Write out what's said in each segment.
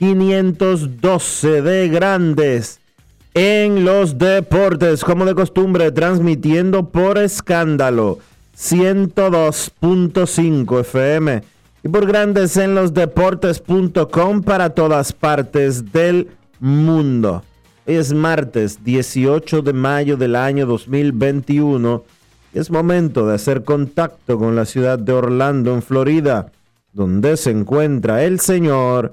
2512 de Grandes en los deportes, como de costumbre, transmitiendo por escándalo 102.5 FM y por grandes en los deportes.com para todas partes del mundo. Hoy es martes 18 de mayo del año 2021 y es momento de hacer contacto con la ciudad de Orlando, en Florida, donde se encuentra el señor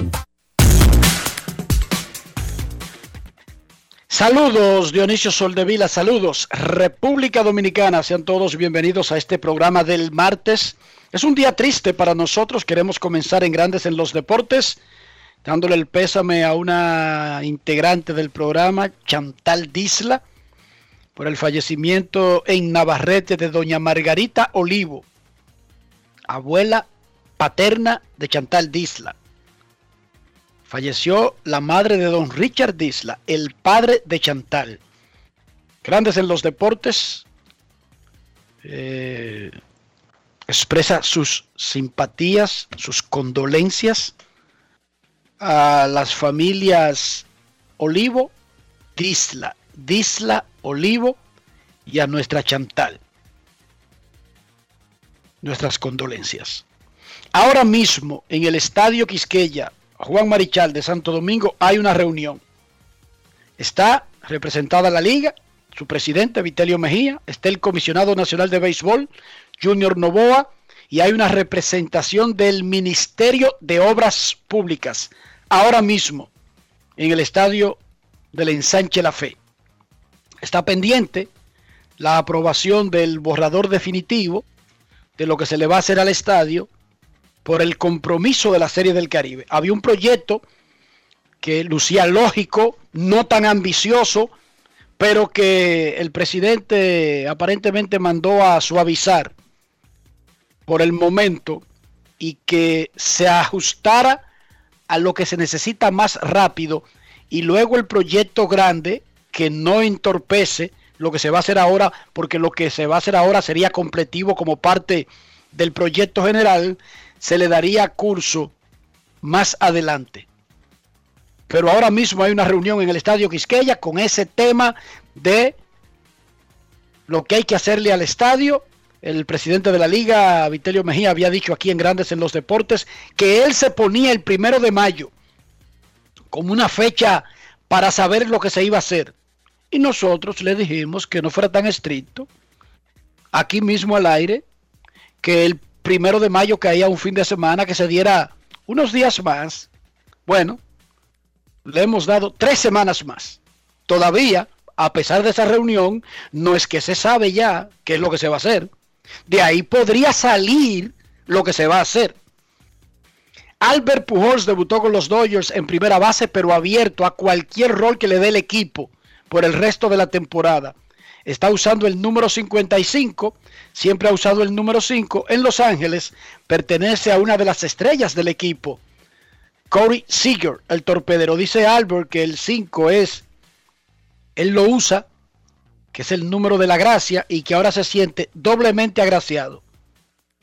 Saludos, Dionisio Soldevila, saludos, República Dominicana, sean todos bienvenidos a este programa del martes. Es un día triste para nosotros, queremos comenzar en Grandes en los Deportes dándole el pésame a una integrante del programa, Chantal Disla, por el fallecimiento en Navarrete de doña Margarita Olivo, abuela paterna de Chantal Disla. Falleció la madre de don Richard Disla, el padre de Chantal. Grandes en los deportes. Eh, expresa sus simpatías, sus condolencias a las familias Olivo, Disla, Disla, Olivo y a nuestra Chantal. Nuestras condolencias. Ahora mismo en el Estadio Quisqueya, Juan Marichal de Santo Domingo, hay una reunión. Está representada la liga, su presidente Vitelio Mejía, está el comisionado nacional de béisbol, Junior Novoa, y hay una representación del Ministerio de Obras Públicas, ahora mismo en el estadio del Ensanche La Fe. Está pendiente la aprobación del borrador definitivo de lo que se le va a hacer al estadio por el compromiso de la Serie del Caribe. Había un proyecto que lucía lógico, no tan ambicioso, pero que el presidente aparentemente mandó a suavizar por el momento y que se ajustara a lo que se necesita más rápido y luego el proyecto grande que no entorpece lo que se va a hacer ahora, porque lo que se va a hacer ahora sería completivo como parte del proyecto general, se le daría curso más adelante. Pero ahora mismo hay una reunión en el Estadio Quisqueya con ese tema de lo que hay que hacerle al estadio el presidente de la liga, Vitelio Mejía, había dicho aquí en Grandes en los Deportes que él se ponía el primero de mayo como una fecha para saber lo que se iba a hacer. Y nosotros le dijimos que no fuera tan estricto, aquí mismo al aire, que el primero de mayo caía un fin de semana, que se diera unos días más. Bueno, le hemos dado tres semanas más. Todavía, a pesar de esa reunión, no es que se sabe ya qué es lo que se va a hacer. De ahí podría salir lo que se va a hacer. Albert Pujols debutó con los Dodgers en primera base, pero abierto a cualquier rol que le dé el equipo por el resto de la temporada. Está usando el número 55, siempre ha usado el número 5 en Los Ángeles, pertenece a una de las estrellas del equipo, Corey Seager, el torpedero. Dice Albert que el 5 es, él lo usa, que es el número de la gracia y que ahora se siente doblemente agraciado.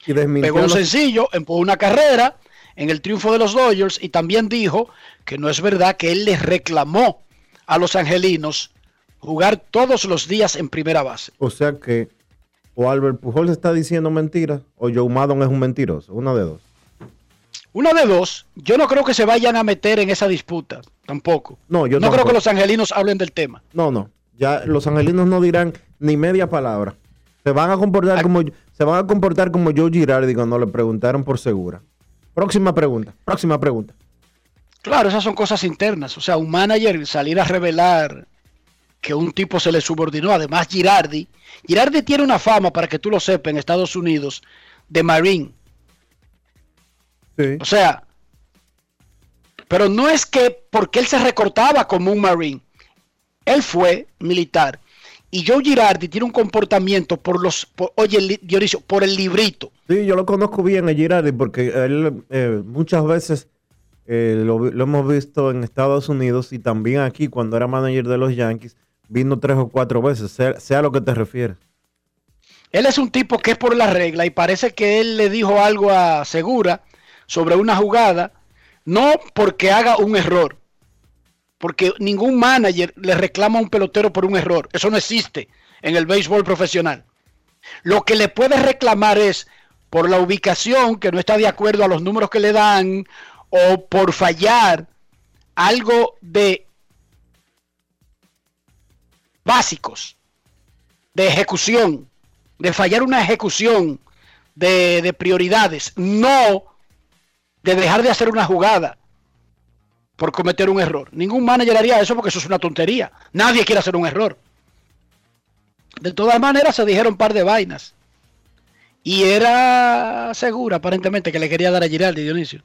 Y Pegó un sencillo, empujó una carrera en el triunfo de los Dodgers y también dijo que no es verdad que él les reclamó a los angelinos jugar todos los días en primera base. O sea que o Albert Pujols está diciendo mentiras o Joe Maddon es un mentiroso, una de dos. Una de dos, yo no creo que se vayan a meter en esa disputa, tampoco. No, yo no creo que los angelinos hablen del tema. No, no, ya los angelinos no dirán ni media palabra. Se van a comportar como se van a comportar como Joe Girardi cuando le preguntaron por segura. Próxima pregunta, próxima pregunta. Claro, esas son cosas internas. O sea, un manager salir a revelar que un tipo se le subordinó. Además, Girardi. Girardi tiene una fama, para que tú lo sepas, en Estados Unidos, de Marine. O sea, pero no es que porque él se recortaba como un Marine. Él fue militar. Y Joe Girardi tiene un comportamiento por los, oye, Dionisio, por el librito. Sí, yo lo conozco bien a Girardi porque él eh, muchas veces eh, lo, hemos visto en Estados Unidos y también aquí cuando era manager de los Yankees, vino tres o cuatro veces, sea, lo que te refieres. Él es un tipo que es por la regla y parece que él le dijo algo a Segura sobre una jugada, no porque haga un error, porque ningún manager le reclama a un pelotero por un error, eso no existe en el béisbol profesional. Lo que le puede reclamar es por la ubicación que no está de acuerdo a los números que le dan o por fallar algo de básicos de ejecución, de fallar una ejecución de, prioridades, no de dejar de hacer una jugada por cometer un error. Ningún manager haría eso porque eso es una tontería. Nadie quiere hacer un error. De todas maneras se dijeron un par de vainas. Y era segura, aparentemente, que le quería dar a Giraldi, Dionisio.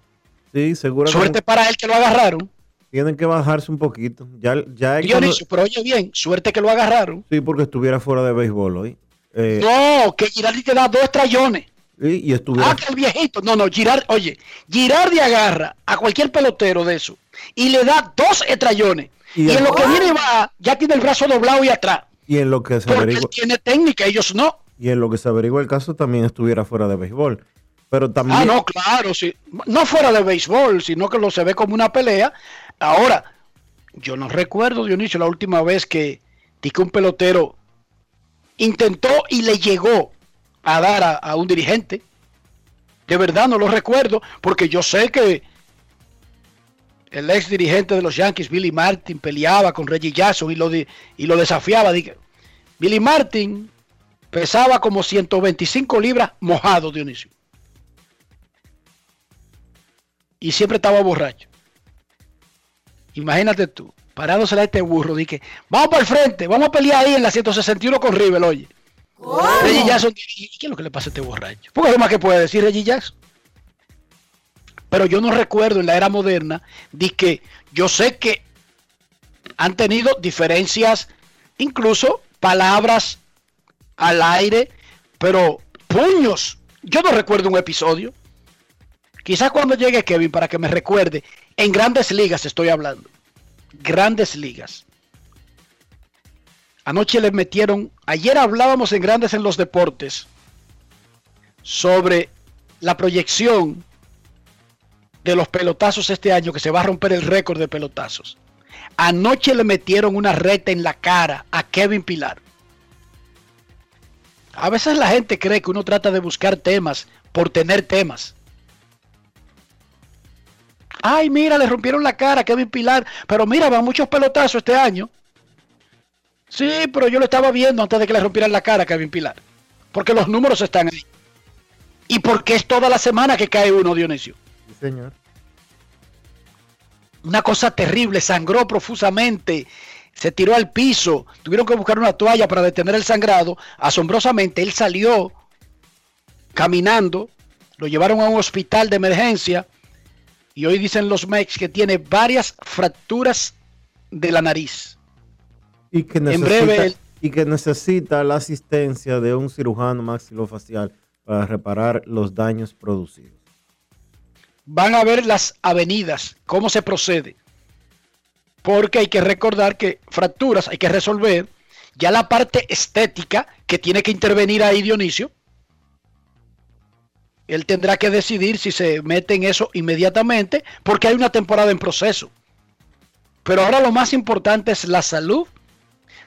Sí, seguro. Suerte para él que lo agarraron. Tienen que bajarse un poquito. Ya, ya Dionisio, pero oye bien, suerte que lo agarraron. Sí, porque estuviera fuera de béisbol hoy. Eh, no, que Girardi te da dos trayones. y estuviera... Ah, que el viejito. No, no, Girardi, oye, Girardi agarra a cualquier pelotero de eso y le da dos estrayones. Y, en lo que viene va, ya tiene el brazo doblado y atrás. Y en lo que se Porque él tiene técnica, ellos no y en lo que se averigua el caso también estuviera fuera de béisbol. Pero también... Ah, no, claro, sí. No fuera de béisbol, sino que lo se ve como una pelea. Ahora, yo no recuerdo, Dionisio, la última vez que, que un pelotero intentó y le llegó a dar a, un dirigente. De verdad no lo recuerdo, porque yo sé que el ex dirigente de los Yankees, Billy Martin, peleaba con Reggie Jackson y lo, y lo desafiaba. Billy Martin pesaba como 125 libras mojado, Dionisio. Y siempre estaba borracho. Imagínate tú, parándose a este burro, dije, vamos para el frente, vamos a pelear ahí en la 161 con River, oye. Reggie Jackson, ¿qué es lo que le pasa a este borracho? Porque es lo más que puede decir Reggie Jackson. Pero yo no recuerdo en la era moderna de que yo sé que han tenido diferencias, incluso palabras al aire, pero puños. Yo no recuerdo un episodio. Quizás cuando llegue Kevin para que me recuerde, en grandes ligas estoy hablando. Grandes ligas. Anoche le metieron, ayer hablábamos en Grandes en los Deportes sobre la proyección de los pelotazos este año, que se va a romper el récord de pelotazos. Anoche le metieron una reta en la cara a Kevin Pilar. A veces la gente cree que uno trata de buscar temas por tener temas. Ay, mira, le rompieron la cara a Kevin Pilar, pero mira, van muchos pelotazos este año. Sí, pero yo lo estaba viendo antes de que le rompieran la cara a Kevin Pilar. Porque los números están ahí. Y porque es toda la semana que cae uno, Dionisio. Sí, señor. Una cosa terrible, sangró profusamente se tiró al piso, tuvieron que buscar una toalla para detener el sangrado. Asombrosamente, él salió caminando Lo llevaron a un hospital de emergencia y hoy dicen los Mex que tiene varias fracturas de la nariz. Y que necesita, y que necesita la asistencia de un cirujano maxilofacial para reparar los daños producidos. Van a ver las avenidas, cómo se procede. Porque hay que recordar que fracturas hay que resolver. Ya la parte estética que tiene que intervenir ahí Dionisio, él tendrá que decidir si se mete en eso inmediatamente, porque hay una temporada en proceso. Pero ahora lo más importante es la salud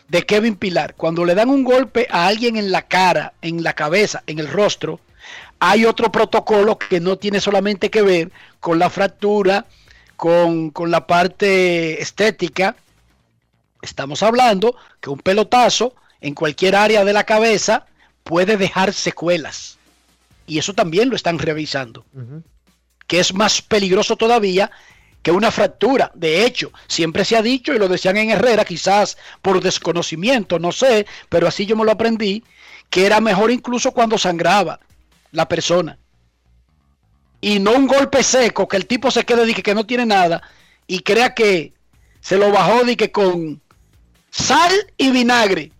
de Kevin Pilar. Cuando le dan un golpe a alguien en la cara, en la cabeza, en el rostro, hay otro protocolo que no tiene solamente que ver con la fractura, con, con la parte estética. Estamos hablando que un pelotazo en cualquier área de la cabeza puede dejar secuelas y eso también lo están revisando. Que es más peligroso todavía que una fractura. De hecho, siempre se ha dicho, y lo decían en Herrera, quizás por desconocimiento, no sé, pero así yo me lo aprendí, que era mejor incluso cuando sangraba la persona. Y no un golpe seco, que el tipo se quede y que no tiene nada y crea que se lo bajó de que con sal y vinagre.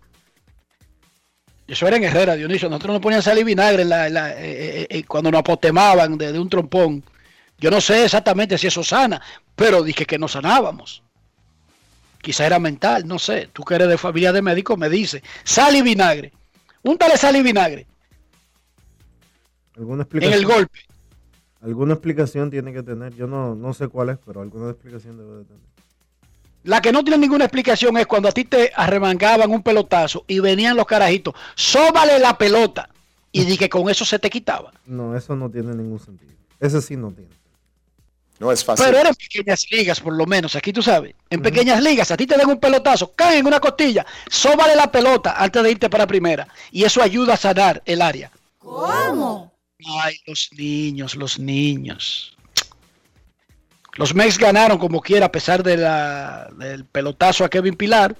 Eso era en Herrera, Dionisio. Nosotros nos ponían sal y vinagre la, eh, eh, eh, cuando nos apotemaban de, un trompón. Yo no sé exactamente si eso sana, pero dije que no sanábamos. Quizá era mental, no sé. Tú que eres de familia de médicos me dice, sal y vinagre. Úntale sal y vinagre. ¿Alguna explicación? En el golpe. Alguna explicación tiene que tener. Yo no, no sé cuál es, pero alguna explicación debe de tener. La que no tiene ninguna explicación es cuando a ti te arremangaban un pelotazo y venían los carajitos, sóbale la pelota y di que con eso se te quitaba. No, eso no tiene ningún sentido. Ese sí no tiene. No es fácil. Pero eran pequeñas ligas, por lo menos. Aquí tú sabes. En pequeñas ligas, a ti te dan un pelotazo, caen en una costilla, sóbale la pelota antes de irte para primera. Y eso ayuda a sanar el área. ¿Cómo? Ay, los niños, los niños. Los Mex ganaron como quiera a pesar de del pelotazo a Kevin Pilar.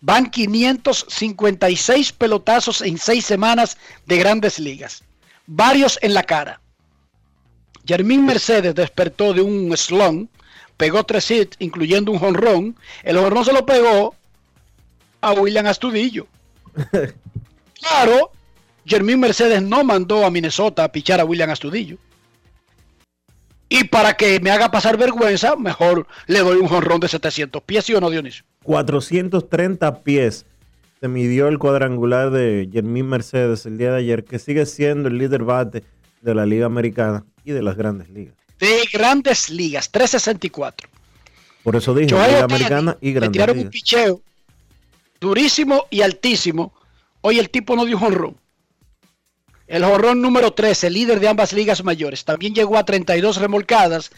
Van 556 pelotazos en seis semanas de grandes ligas. Varios en la cara. Jermín Mercedes despertó de un slump, pegó tres hits, incluyendo un jonrón. El jonrón se lo pegó a William Astudillo. claro, Jermín Mercedes no mandó a Minnesota a pichar a William Astudillo. Y para que me haga pasar vergüenza, mejor le doy un jonrón de 700 pies, ¿sí o no, Dionisio? 430 pies se midió el cuadrangular de Jermín Mercedes el día de ayer, que sigue siendo el líder bate de la Liga Americana y de las grandes ligas. De grandes ligas, 364. Por eso dije, Liga Americana y grandes tiraron un picheo durísimo y altísimo. Hoy el tipo no dio jonrón. El jorrón número 13, líder de ambas ligas mayores, también llegó a 32 remolcadas.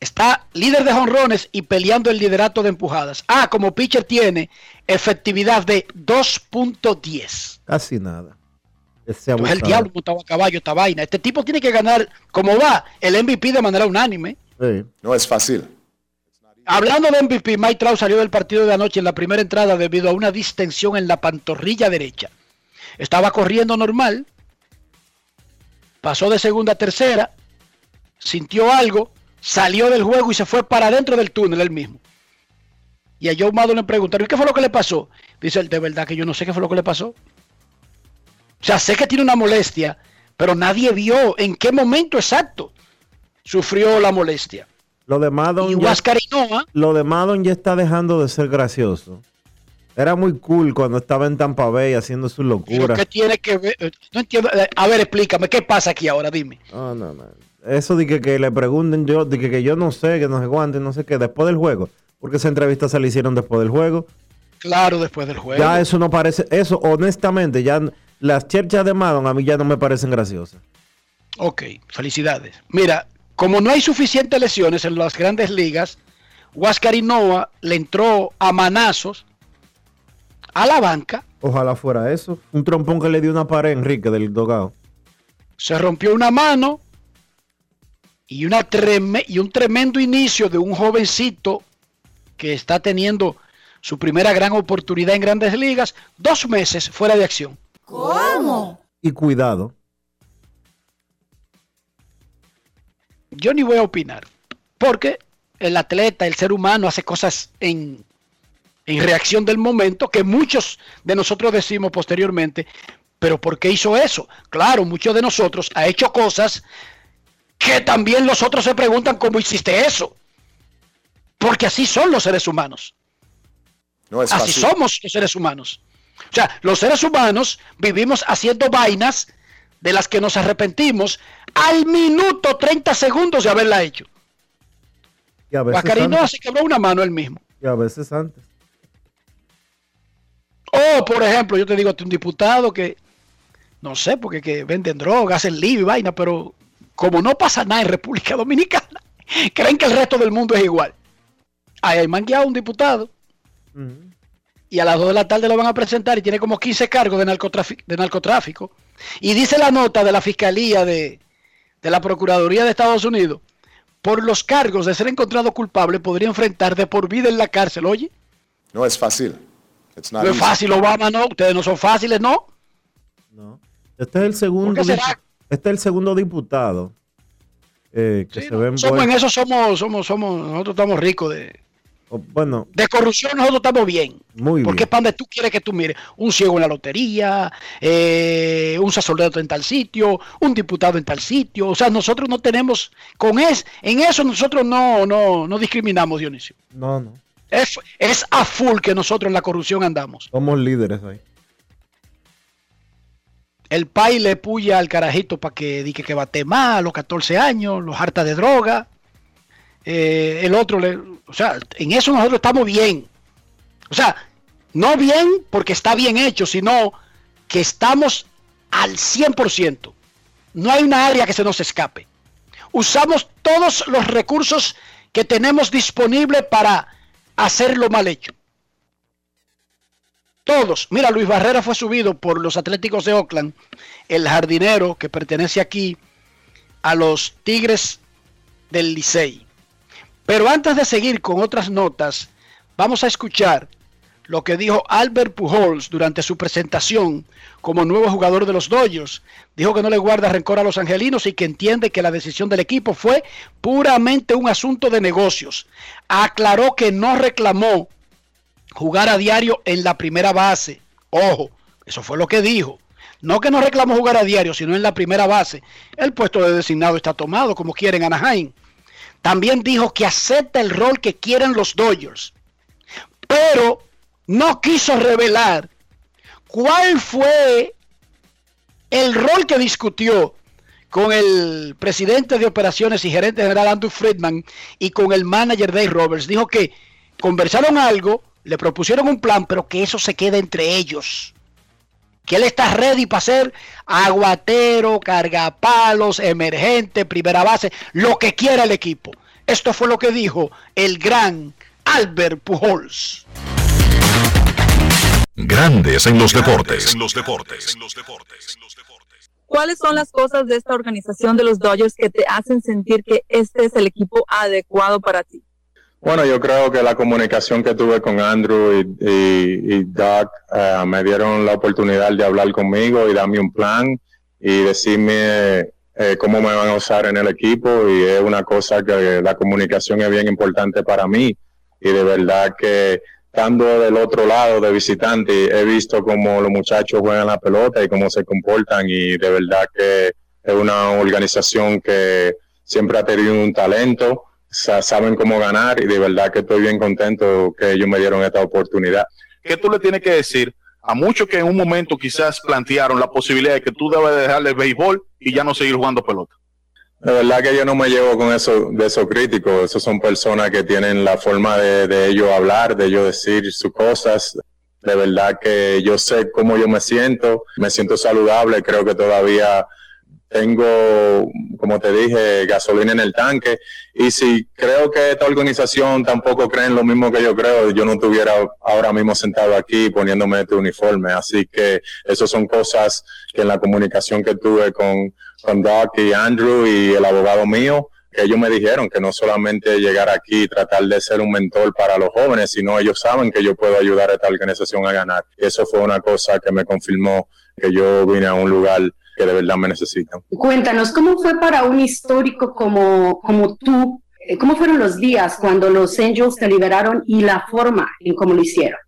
Está líder de jonrones y peleando el liderato de empujadas. Ah, como pitcher tiene efectividad de 2.10. Casi nada. Ese pues el diablo montaba a caballo esta vaina. Este tipo tiene que ganar, como va, el MVP de manera unánime. No es fácil. Hablando de MVP, Mike Trout salió del partido de anoche en la primera entrada debido a una distensión en la pantorrilla derecha. Estaba corriendo normal, pasó de segunda a tercera, sintió algo, salió del juego y se fue para adentro del túnel él mismo. Y a Joe Mado le preguntaron, ¿y qué fue lo que le pasó? Dice él, de verdad que yo no sé qué fue lo que le pasó. O sea, sé que tiene una molestia, pero nadie vio en qué momento exacto sufrió la molestia. Lo de Madon, ya, lo de Madon ya está dejando de ser gracioso. Era muy cool cuando estaba en Tampa Bay haciendo su locura. ¿Qué tiene que ver? No entiendo. Eh, a ver, explícame, ¿qué pasa aquí ahora? Dime. No, no, no. Eso de que, le pregunten yo, de que, yo no sé, que no sé cuánto, no sé qué, después del juego. Porque esa entrevista se le hicieron después del juego. Claro, después del juego. Ya eso no parece, eso honestamente, ya las cherchas de Madon a mí ya no me parecen graciosas. Ok, felicidades. Mira, como no hay suficientes lesiones en las grandes ligas, Huáscar Noah le entró a manazos a la banca. Ojalá fuera eso. Un trompón que le dio una pared a Enrique del Dogado. Se rompió una mano y, una y un tremendo inicio de un jovencito que está teniendo su primera gran oportunidad en grandes ligas, dos meses fuera de acción. ¿Cómo? Y cuidado. yo ni voy a opinar, porque el atleta, el ser humano hace cosas en, en reacción del momento que muchos de nosotros decimos posteriormente, pero ¿por qué hizo eso? Claro, muchos de nosotros ha hecho cosas que también los otros se preguntan cómo hiciste eso. Porque así son los seres humanos. No es así fácil. somos los seres humanos. O sea, los seres humanos vivimos haciendo vainas de las que nos arrepentimos al minuto 30 segundos de haberla hecho. Y a veces Bacarino antes. se quebró una mano él mismo. Y a veces antes. O, por ejemplo, yo te digo, un diputado que, no sé, porque que venden drogas, hacen lío y vaina, pero como no pasa nada en República Dominicana, creen que el resto del mundo es igual. Ahí hay mangueado un diputado y a las 2 de la tarde lo van a presentar y tiene como 15 cargos de, narcotráfico. De narcotráfico. Y dice la nota de la Fiscalía de, de la Procuraduría de Estados Unidos, por los cargos de ser encontrado culpable podría enfrentar de por vida en la cárcel. Oye, No es fácil. It's not no es fácil, Obama, no, ustedes no son fáciles, ¿no? No. Este es el segundo. Este es el segundo diputado eh, que Sí, se no, ve somos en eso somos, somos, somos, nosotros estamos ricos de, o, Bueno, de corrupción, nosotros estamos bien. muy Porque bien. para donde tú quieres que tú mires, un ciego en la lotería, eh, un sacerdote en tal sitio, un diputado en tal sitio. O sea, nosotros no tenemos, con es, en eso nosotros no, no, no discriminamos, Dionisio. No, no. Es, es a full que nosotros en la corrupción andamos. Somos líderes ahí. El pai le puya al carajito para que diga que bate más a los 14 años, los harta de droga. Eh, el otro, le, o sea, en eso nosotros estamos bien. O sea, no bien porque está bien hecho, sino que estamos al 100%. No hay una área que se nos escape. Usamos todos los recursos que tenemos disponibles para hacerlo mal hecho. Todos. Mira, Luis Barrera fue subido por los Atléticos de Oakland, el jardinero que pertenece aquí a los Tigres del Licey. Pero antes de seguir con otras notas, vamos a escuchar lo que dijo Albert Pujols durante su presentación como nuevo jugador de los Dodgers. Dijo que no le guarda rencor a los angelinos y que entiende que la decisión del equipo fue puramente un asunto de negocios. Aclaró que no reclamó jugar a diario en la primera base. Ojo, eso fue lo que dijo. No que no reclamó jugar a diario, sino en la primera base. El puesto de designado está tomado, como quieren Anaheim. También dijo que acepta el rol que quieren los Dodgers. Pero no quiso revelar cuál fue el rol que discutió con el presidente de operaciones y gerente general Andrew Friedman y con el manager Dave Roberts. Dijo que conversaron algo, le propusieron un plan, pero que eso se queda entre ellos. Que él está ready para ser aguatero, cargapalos, emergente, primera base, lo que quiera el equipo. Esto fue lo que dijo el gran Albert Pujols. Grandes en los deportes. En los deportes. ¿Cuáles son las cosas de esta organización de los Dodgers que te hacen sentir que este es el equipo adecuado para ti? Bueno, yo creo que la comunicación que tuve con Andrew y, y, y Doc eh, me dieron la oportunidad de hablar conmigo y darme un plan y decirme eh, cómo me van a usar en el equipo y es una cosa que la comunicación es bien importante para mí y de verdad que estando del otro lado de visitante he visto cómo los muchachos juegan la pelota y cómo se comportan y de verdad que es una organización que siempre ha tenido un talento sa- saben cómo ganar y de verdad que estoy bien contento que ellos me dieron esta oportunidad. ¿Qué tú le tienes que decir a muchos que en un momento quizás plantearon la posibilidad de que tú debes dejarle el béisbol y ya no seguir jugando pelota? De verdad que yo no me llevo con eso de esos críticos, esos son personas que tienen la forma de, de ellos hablar, de ellos decir sus cosas. De verdad que yo sé cómo yo me siento, me siento saludable, creo que todavía tengo, como te dije, gasolina en el tanque. Y si creo que esta organización tampoco creen lo mismo que yo creo, yo no estuviera ahora mismo sentado aquí poniéndome este uniforme. Así que esas son cosas que en la comunicación que tuve con, con Doc y Andrew y el abogado mío, que ellos me dijeron que no solamente llegar aquí y tratar de ser un mentor para los jóvenes, sino ellos saben que yo puedo ayudar a esta organización a ganar. Eso fue una cosa que me confirmó que yo vine a un lugar que de verdad me necesitan. Cuéntanos, ¿cómo fue para un histórico como, como tú? eh, ¿Cómo fueron los días cuando los Angels te liberaron y la forma en cómo lo hicieron?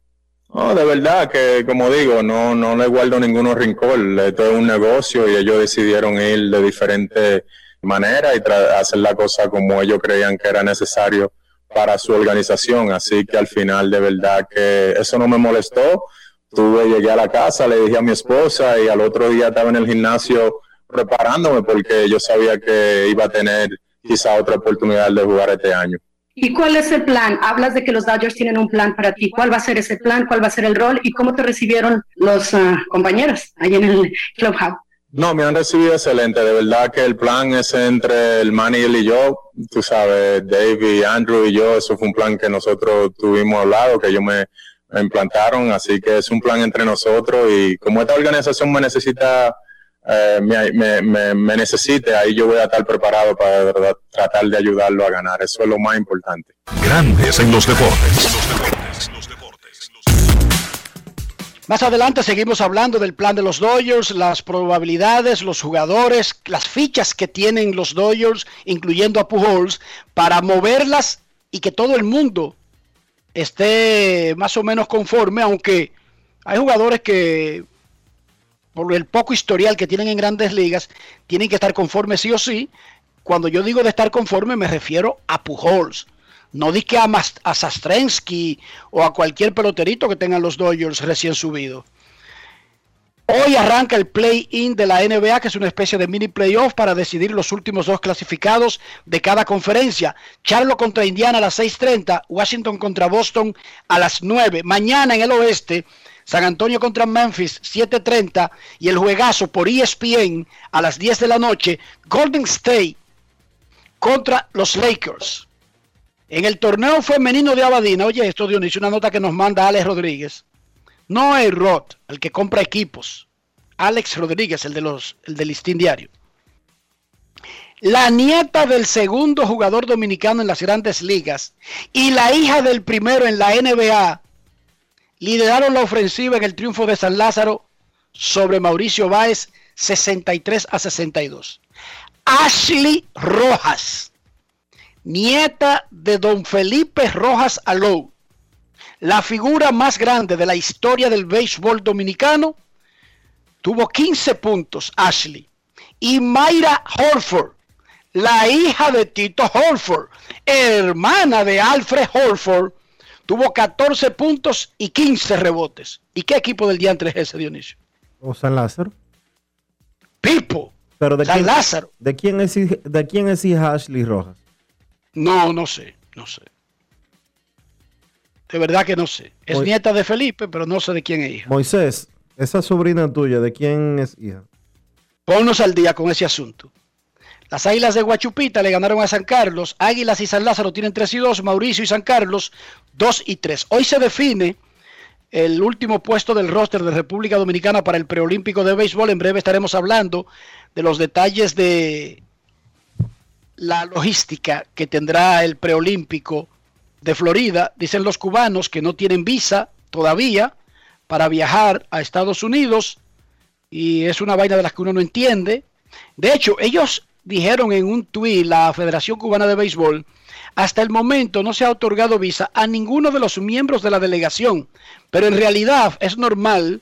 No, de verdad que, como digo, no, no le guardo ninguno rincón. Esto es un negocio y ellos decidieron ir de diferentes maneras y hacer la cosa como ellos creían que era necesario para su organización. Así que al final, de verdad que eso no me molestó. Tuve, llegué a la casa, le dije a mi esposa y al otro día estaba en el gimnasio preparándome porque yo sabía que iba a tener quizá otra oportunidad de jugar este año. ¿Y cuál es el plan? Hablas de que los Dodgers tienen un plan para ti. ¿Cuál va a ser ese plan? ¿Cuál va a ser el rol? ¿Y cómo te recibieron los ah, compañeros ahí en el clubhouse? No, me han recibido excelente. De verdad que el plan es entre el manager y yo. Tú sabes, Dave y Andrew y yo, eso fue un plan que nosotros tuvimos hablado, que me, me implantaron. Así que es un plan entre nosotros y como esta organización me necesita, eh, me, me, me, me necesite, ahí yo voy a estar preparado para tratar de ayudarlo a ganar. Eso es lo más importante. Grandes en los deportes. Más adelante seguimos hablando del plan de los Dodgers, las probabilidades, los jugadores, las fichas que tienen los Dodgers, incluyendo a Pujols, para moverlas y que todo el mundo esté más o menos conforme, aunque hay jugadores que por el poco historial que tienen en grandes ligas, tienen que estar conformes sí o sí. Cuando yo digo de estar conforme me refiero a Pujols. No di que a, a Sastrensky o a cualquier peloterito que tengan los Dodgers recién subido. Hoy arranca el play-in de la NBA, que es una especie de mini playoff para decidir los últimos dos clasificados de cada conferencia. Charlo contra Indiana a las 6:30, Washington contra Boston a las 9. Mañana en el oeste, San Antonio contra Memphis 7:30 y el juegazo por ESPN a las 10 de la noche, Golden State contra los Lakers. En el torneo femenino de Abadina, oye esto Dionisio, una nota que nos manda Alex Rodríguez. No es Roth, el que compra equipos. Alex Rodríguez, el, de los, el del listín diario. La nieta del segundo jugador dominicano en las grandes ligas y la hija del primero en la NBA lideraron la ofensiva en el triunfo de San Lázaro sobre Mauricio Báez 63 a 62. Ashley Rojas, nieta de don Felipe Rojas Alou, la figura más grande de la historia del béisbol dominicano, tuvo 15 puntos, Ashley. Y Mayra Horford, la hija de Tito Horford, hermana de Alfred Horford, tuvo 14 puntos y 15 rebotes. ¿Y qué equipo del diantre es ese, Dionisio? ¿O San Lázaro? Pipo. Pero de San quién, Lázaro. ¿de quién, es, ¿De quién es hija Ashley Rojas? No, no sé, no sé. De verdad que no sé. Es nieta de Felipe, pero no sé de quién es hija. Moisés, esa sobrina tuya, ¿de quién es hija? Ponnos al día con ese asunto. Las Águilas de Guachupita le ganaron a San Carlos. Águilas y San Lázaro tienen 3 y 2. Mauricio y San Carlos 2 y 3. Hoy se define el último puesto del roster de República Dominicana para el preolímpico de béisbol. En breve estaremos hablando de los detalles de la logística que tendrá el preolímpico de Florida. Dicen los cubanos que no tienen visa todavía para viajar a Estados Unidos y es una vaina de las que uno no entiende. De hecho, ellos dijeron en un tuit, la Federación Cubana de Béisbol, hasta el momento no se ha otorgado visa a ninguno de los miembros de la delegación, pero en realidad es normal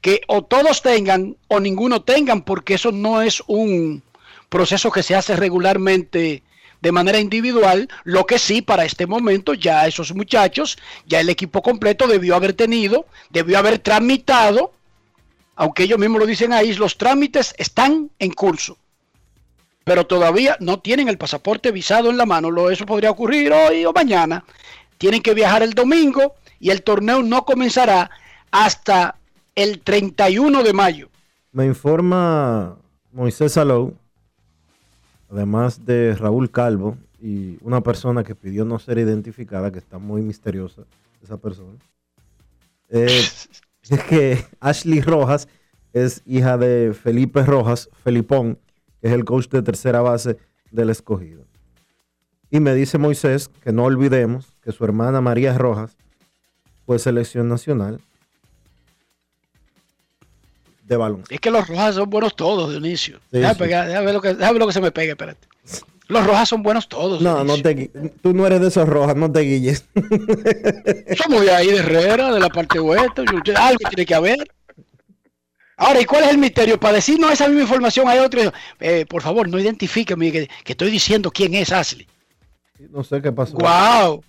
que o todos tengan o ninguno tengan, porque eso no es un proceso que se hace regularmente de manera individual, lo que sí para este momento ya esos muchachos, ya el equipo completo debió haber tenido, debió haber tramitado aunque ellos mismos lo dicen ahí, los trámites están en curso. Pero todavía no tienen el pasaporte visado en la mano. Lo, eso podría ocurrir hoy o mañana. Tienen que viajar el domingo y el torneo no comenzará hasta el 31 de mayo. Me informa Moisés Alou, además de Raúl Calvo y una persona que pidió no ser identificada, que está muy misteriosa, esa persona. Eh, es que Ashley Rojas es hija de Felipe Rojas, Felipón, que es el coach de tercera base del escogido. Y me dice Moisés que no olvidemos que su hermana María Rojas fue selección nacional de baloncesto. Es que los rojas son buenos todos, Dionisio. Sí, déjame, sí. pegar, déjame ver lo que, déjame ver lo que se me pegue, espérate. Los rojas son buenos todos. No, no te, tú no eres de esos rojas, no te guilles. Somos de ahí, de Herrera, de la parte oeste. Algo tiene que haber. Ahora, ¿y cuál es el misterio? Para decirnos esa misma información hay otro. Eh, por favor, no identifíqueme que, que estoy diciendo quién es Ashley. No sé qué pasó. ¡Guau!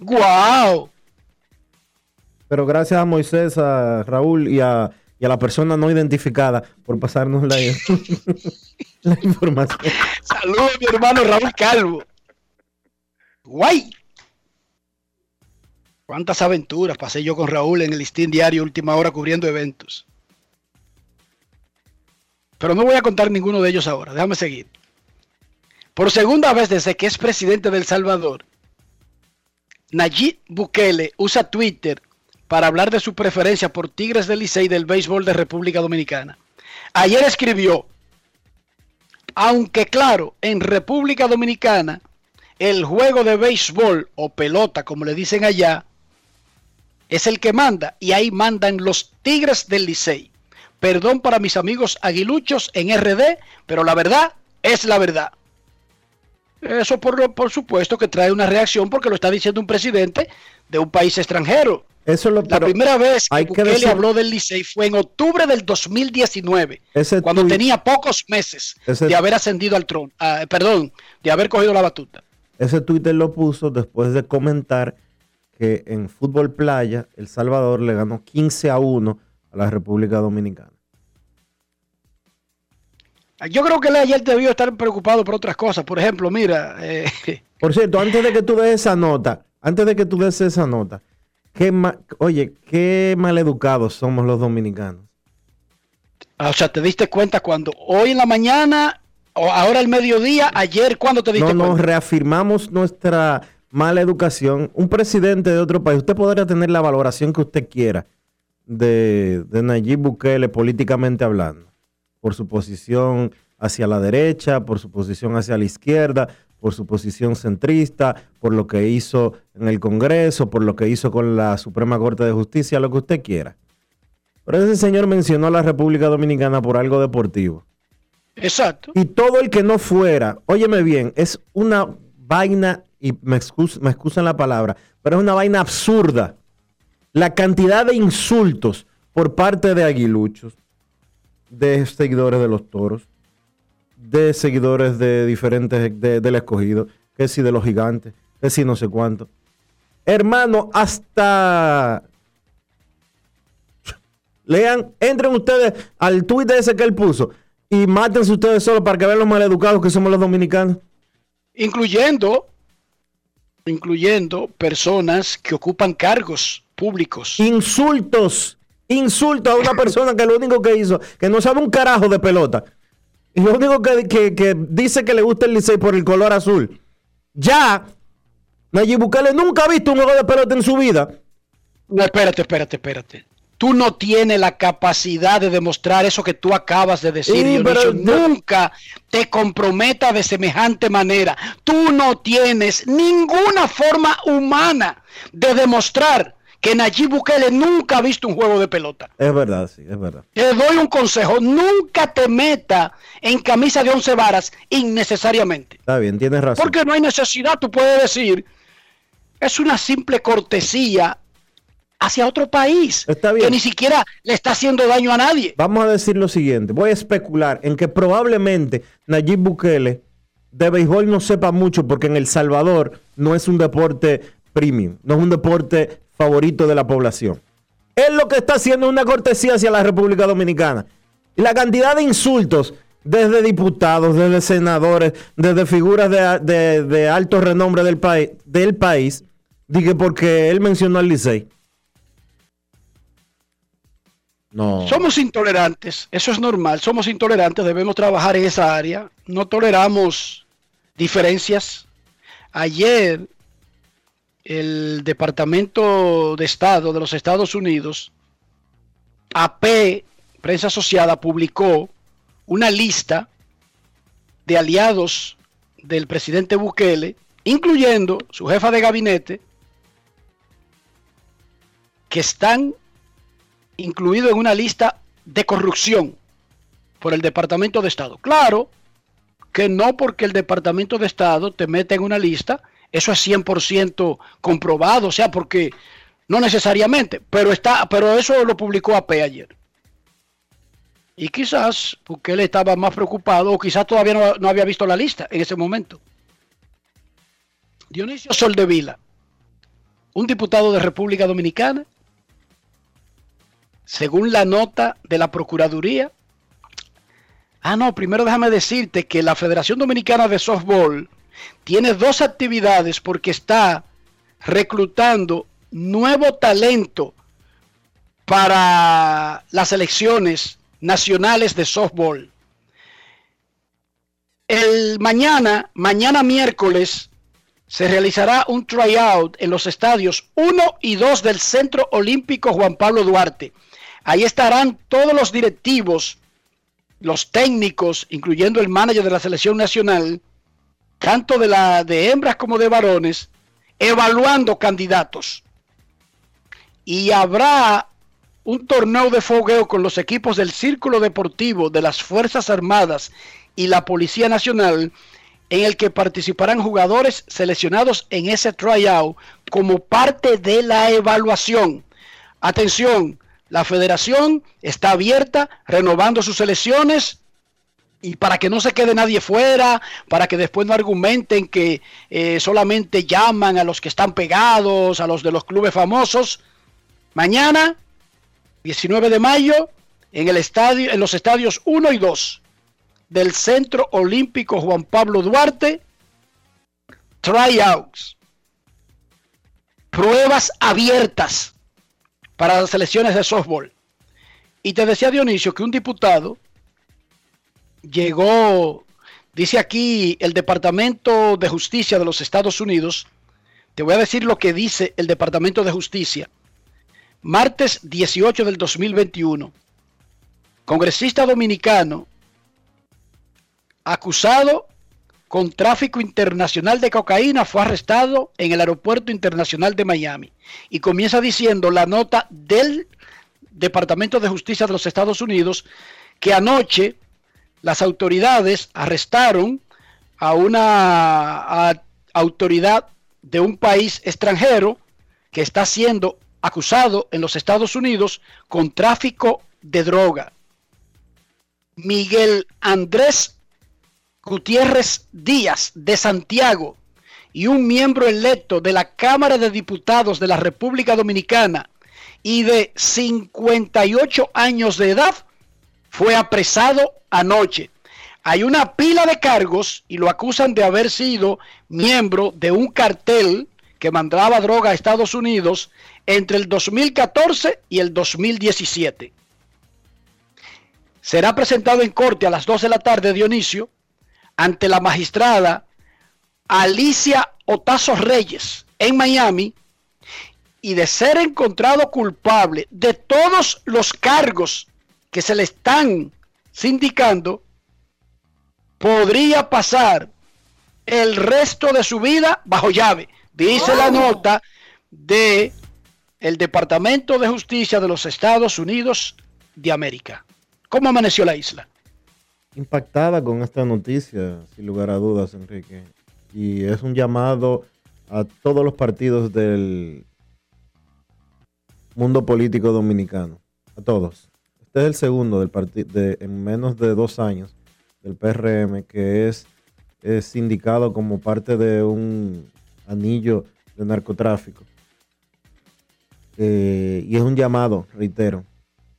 ¡Guau! Pero gracias a Moisés, a Raúl y a, y a la persona no identificada por pasarnos la, información. Saludos, mi hermano Raúl Calvo. ¡Guay! ¿Cuántas aventuras pasé yo con Raúl en el listín diario última hora cubriendo eventos? Pero no voy a contar ninguno de ellos ahora, déjame seguir. Por segunda vez desde que es presidente de El Salvador, Nayib Bukele usa Twitter para hablar de su preferencia por Tigres del Licey del béisbol de República Dominicana. Ayer escribió, aunque claro, en República Dominicana el juego de béisbol o pelota, como le dicen allá, es el que manda y ahí mandan los Tigres del Licey. Perdón para mis amigos aguiluchos en RD, pero la verdad es la verdad. Eso por, por supuesto que trae una reacción porque lo está diciendo un presidente de un país extranjero. Eso es lo La primera vez que hay que Bukele decir- habló del Licey fue en octubre del 2019, Ese cuando tuit- tenía pocos meses Ese- de haber ascendido al trono, ah, perdón, de haber cogido la batuta. Ese Twitter lo puso después de comentar que en fútbol playa El Salvador le ganó 15 a 1 a la República Dominicana. Yo creo que él ayer debió estar preocupado por otras cosas. Por ejemplo, mira, eh, Por cierto, antes de que tú des esa nota, antes de que tú des esa nota, qué ma- oye, qué maleducados somos los dominicanos. o sea, te diste cuenta cuando hoy en la mañana, o ahora el mediodía, ayer, ¿cuándo te diste No nos cuenta? reafirmamos nuestra mala educación. Un presidente de otro país, usted podrá tener la valoración que usted quiera de, de Nayib Bukele políticamente hablando, por su posición hacia la derecha, por su posición hacia la izquierda, por su posición centrista, por lo que hizo en el Congreso, por lo que hizo con la Suprema Corte de Justicia, lo que usted quiera. Pero ese señor mencionó a la República Dominicana por algo deportivo. Exacto. Y todo el que no fuera, óyeme bien, es una vaina, y me, excus- me excusan la palabra, pero es una vaina absurda. La cantidad de insultos por parte de aguiluchos, de seguidores de los toros, de seguidores de diferentes, de- del escogido, que si de los gigantes, que si no sé cuánto. Hermano, hasta... Lean, entren ustedes al tuit ese que él puso y mátense ustedes solo para que vean los maleducados que somos los dominicanos. Incluyendo, incluyendo personas que ocupan cargos públicos. Insultos, insultos a una persona que lo único que hizo, que no sabe un carajo de pelota. Y lo único que, que- que dice que le gusta el Licey por el color azul. Ya, Nayib Bukele nunca ha visto un juego de pelota en su vida. No, espérate, espérate, espérate. Tú no tienes la capacidad de demostrar eso que tú acabas de decir, Sí, Dionisio. Nunca te comprometa de semejante manera. Tú no tienes ninguna forma humana de demostrar que Nayib Bukele nunca ha visto un juego de pelota. Es verdad, sí, es verdad. Te doy un consejo, nunca te meta en camisa de once varas innecesariamente. Está bien, tienes razón. Porque no hay necesidad, tú puedes decir, es una simple cortesía hacia otro país Está bien. que ni siquiera le está haciendo daño a nadie. Vamos a decir lo siguiente. Voy a especular en que probablemente Nayib Bukele de béisbol no sepa mucho porque en El Salvador no es un deporte premium, no es un deporte favorito de la población. Él lo que está haciendo es una cortesía hacia la República Dominicana. La cantidad de insultos desde diputados, desde senadores, desde figuras de, de- alto renombre del, país del país, porque él mencionó al Licey. No. Somos intolerantes, eso es normal, somos intolerantes, debemos trabajar en esa área, no toleramos diferencias. Ayer el Departamento de Estado de los Estados Unidos, AP, prensa asociada, publicó una lista de aliados del presidente Bukele, incluyendo su jefa de gabinete, que están incluidos en una lista de corrupción por el Departamento de Estado. Claro que no porque el Departamento de Estado te mete en una lista, eso es 100% comprobado, o sea, porque no necesariamente, pero está, pero eso lo publicó AP ayer. Y quizás porque él estaba más preocupado o quizás todavía no, no había visto la lista en ese momento. Dionisio Soldevila, un diputado de República Dominicana, según la nota de la Procuraduría. Ah, no, primero déjame decirte que la Federación Dominicana de Softball tiene dos actividades porque está reclutando nuevo talento para las elecciones nacionales de softball. El mañana, mañana miércoles, se realizará un tryout en los estadios 1 y 2 del Centro Olímpico Juan Pablo Duarte. Ahí estarán todos los directivos, los técnicos, incluyendo el manager de la selección nacional, tanto de la de hembras como de varones, evaluando candidatos. Y habrá un torneo de fogueo con los equipos del Círculo Deportivo de las Fuerzas Armadas y la Policía Nacional en el que participarán jugadores seleccionados en ese tryout como parte de la evaluación. Atención, la federación está abierta, renovando sus selecciones y para que no se quede nadie fuera, para que después no argumenten que eh, solamente llaman a los que están pegados, a los de los clubes famosos. Mañana, 19 de mayo, en, el estadio, en los estadios 1 y 2 del Centro Olímpico Juan Pablo Duarte, tryouts, pruebas abiertas para las elecciones de softball. Y te decía Dionisio que un diputado llegó, dice aquí el Departamento de Justicia de los Estados Unidos, te voy a decir lo que dice el Departamento de Justicia, martes 18 del 2021, congresista dominicano acusado con tráfico internacional de cocaína fue arrestado en el aeropuerto internacional de Miami. Y comienza diciendo la nota del Departamento de Justicia de los Estados Unidos que anoche las autoridades arrestaron a una autoridad de un país extranjero que está siendo acusado en los Estados Unidos con tráfico de droga. Miguel Andrés Gutiérrez Díaz de Santiago y un miembro electo de la Cámara de Diputados de la República Dominicana y de 58 años de edad fue apresado anoche. Hay una pila de cargos y lo acusan de haber sido miembro de un cartel que mandaba droga a Estados Unidos entre el 2014 y el 2017. Será presentado en corte a las 2 de la tarde, Dionisio, ante la magistrada Alicia Otazo Reyes en Miami y de ser encontrado culpable de todos los cargos que se le están sindicando, podría pasar el resto de su vida bajo llave. Dice la nota de el Departamento de Justicia de los Estados Unidos de América. ¿Cómo amaneció la isla? impactada con esta noticia, sin lugar a dudas, Enrique. Y es un llamado a todos los partidos del mundo político dominicano, a todos. Este es el segundo del partido en menos de dos años del PRM que es, es sindicado como parte de un anillo de narcotráfico. Eh, y es un llamado, reitero,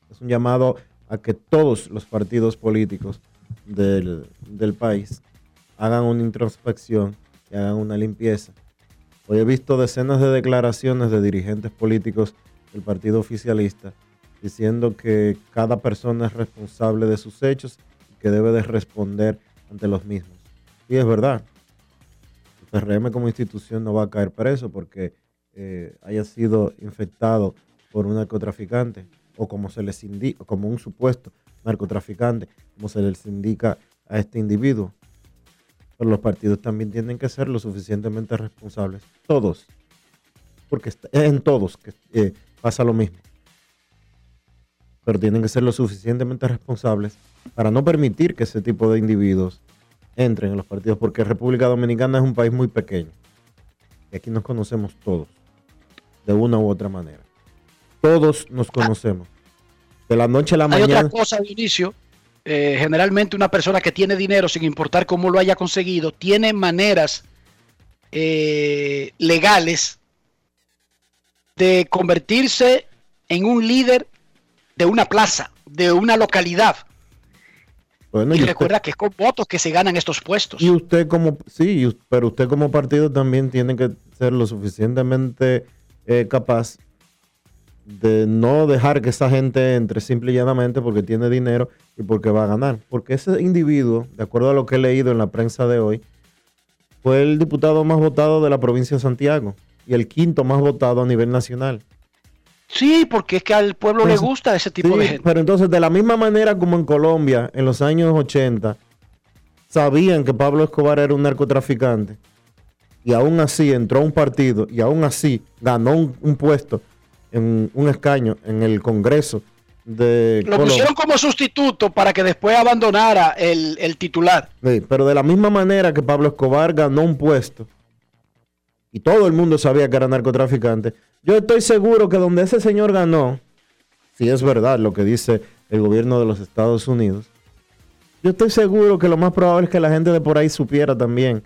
es un llamado a que todos los partidos políticos del, país hagan una introspección y hagan una limpieza. Hoy he visto decenas de declaraciones de dirigentes políticos del partido oficialista diciendo que cada persona es responsable de sus hechos y que debe de responder ante los mismos. Y es verdad, el PRM como institución no va a caer preso porque eh, haya sido infectado por un narcotraficante o como se les indica, como un supuesto narcotraficante, como se les indica a este individuo. Pero los partidos también tienen que ser lo suficientemente responsables. Todos. Porque en todos que, eh, pasa lo mismo. Pero tienen que ser lo suficientemente responsables para no permitir que ese tipo de individuos entren en los partidos, porque República Dominicana es un país muy pequeño. Y aquí nos conocemos todos, de una u otra manera. Todos nos conocemos. De la noche a la Hay mañana. otra cosa, Dionisio. Eh, generalmente una persona que tiene dinero, sin importar cómo lo haya conseguido, tiene maneras eh, legales de convertirse en un líder de una plaza, de una localidad. Bueno, y y usted- recuerda que es con votos que se ganan estos puestos. Y usted como, sí, pero usted como partido también tiene que ser lo suficientemente eh, capaz de no dejar que esa gente entre simple y llanamente porque tiene dinero y porque va a ganar. Porque ese individuo, de acuerdo a lo que he leído en la prensa de hoy, fue el diputado más votado de la provincia de Santiago y el quinto más votado a nivel nacional. Sí, porque es que al pueblo le Entonces, gusta ese tipo Sí, de gente. Pero entonces, de la misma manera como en Colombia, en los años 80, sabían que Pablo Escobar era un narcotraficante, y aún así entró a un partido, y aún así ganó un, un puesto, en un escaño en el Congreso de Lo Colombia. pusieron como sustituto para que después abandonara el, el titular. Sí, pero de la misma manera que Pablo Escobar ganó un puesto y todo el mundo sabía que era narcotraficante, yo estoy seguro que donde ese señor ganó, si es verdad lo que dice el gobierno de los Estados Unidos, yo estoy seguro que lo más probable es que la gente de por ahí supiera también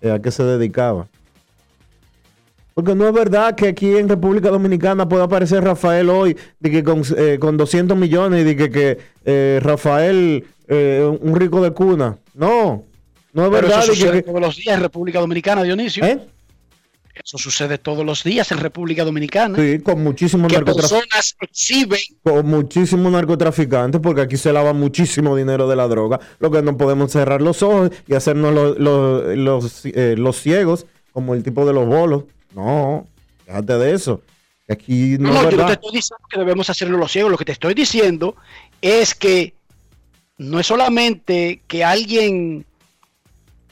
eh, a qué se dedicaba. Porque no es verdad que aquí en República Dominicana pueda aparecer Rafael hoy de que con, eh, con 200 millones y de que, que, eh, Rafael, eh, un rico de cuna. No, no es Pero verdad. eso sucede que- todos los días en República Dominicana, Dionisio. Eso sucede todos los días en República Dominicana. Sí, con muchísimos narcotraficantes. personas exhiben Con muchísimos narcotraficantes, porque aquí se lava muchísimo dinero de la droga. Lo que no podemos cerrar los ojos y hacernos los, los, los, eh, los ciegos, como el tipo de los bolos. No, déjate de eso. Aquí no, No, no, yo no te estoy diciendo que debemos hacerlo los ciegos. Lo que te estoy diciendo es que no es solamente que alguien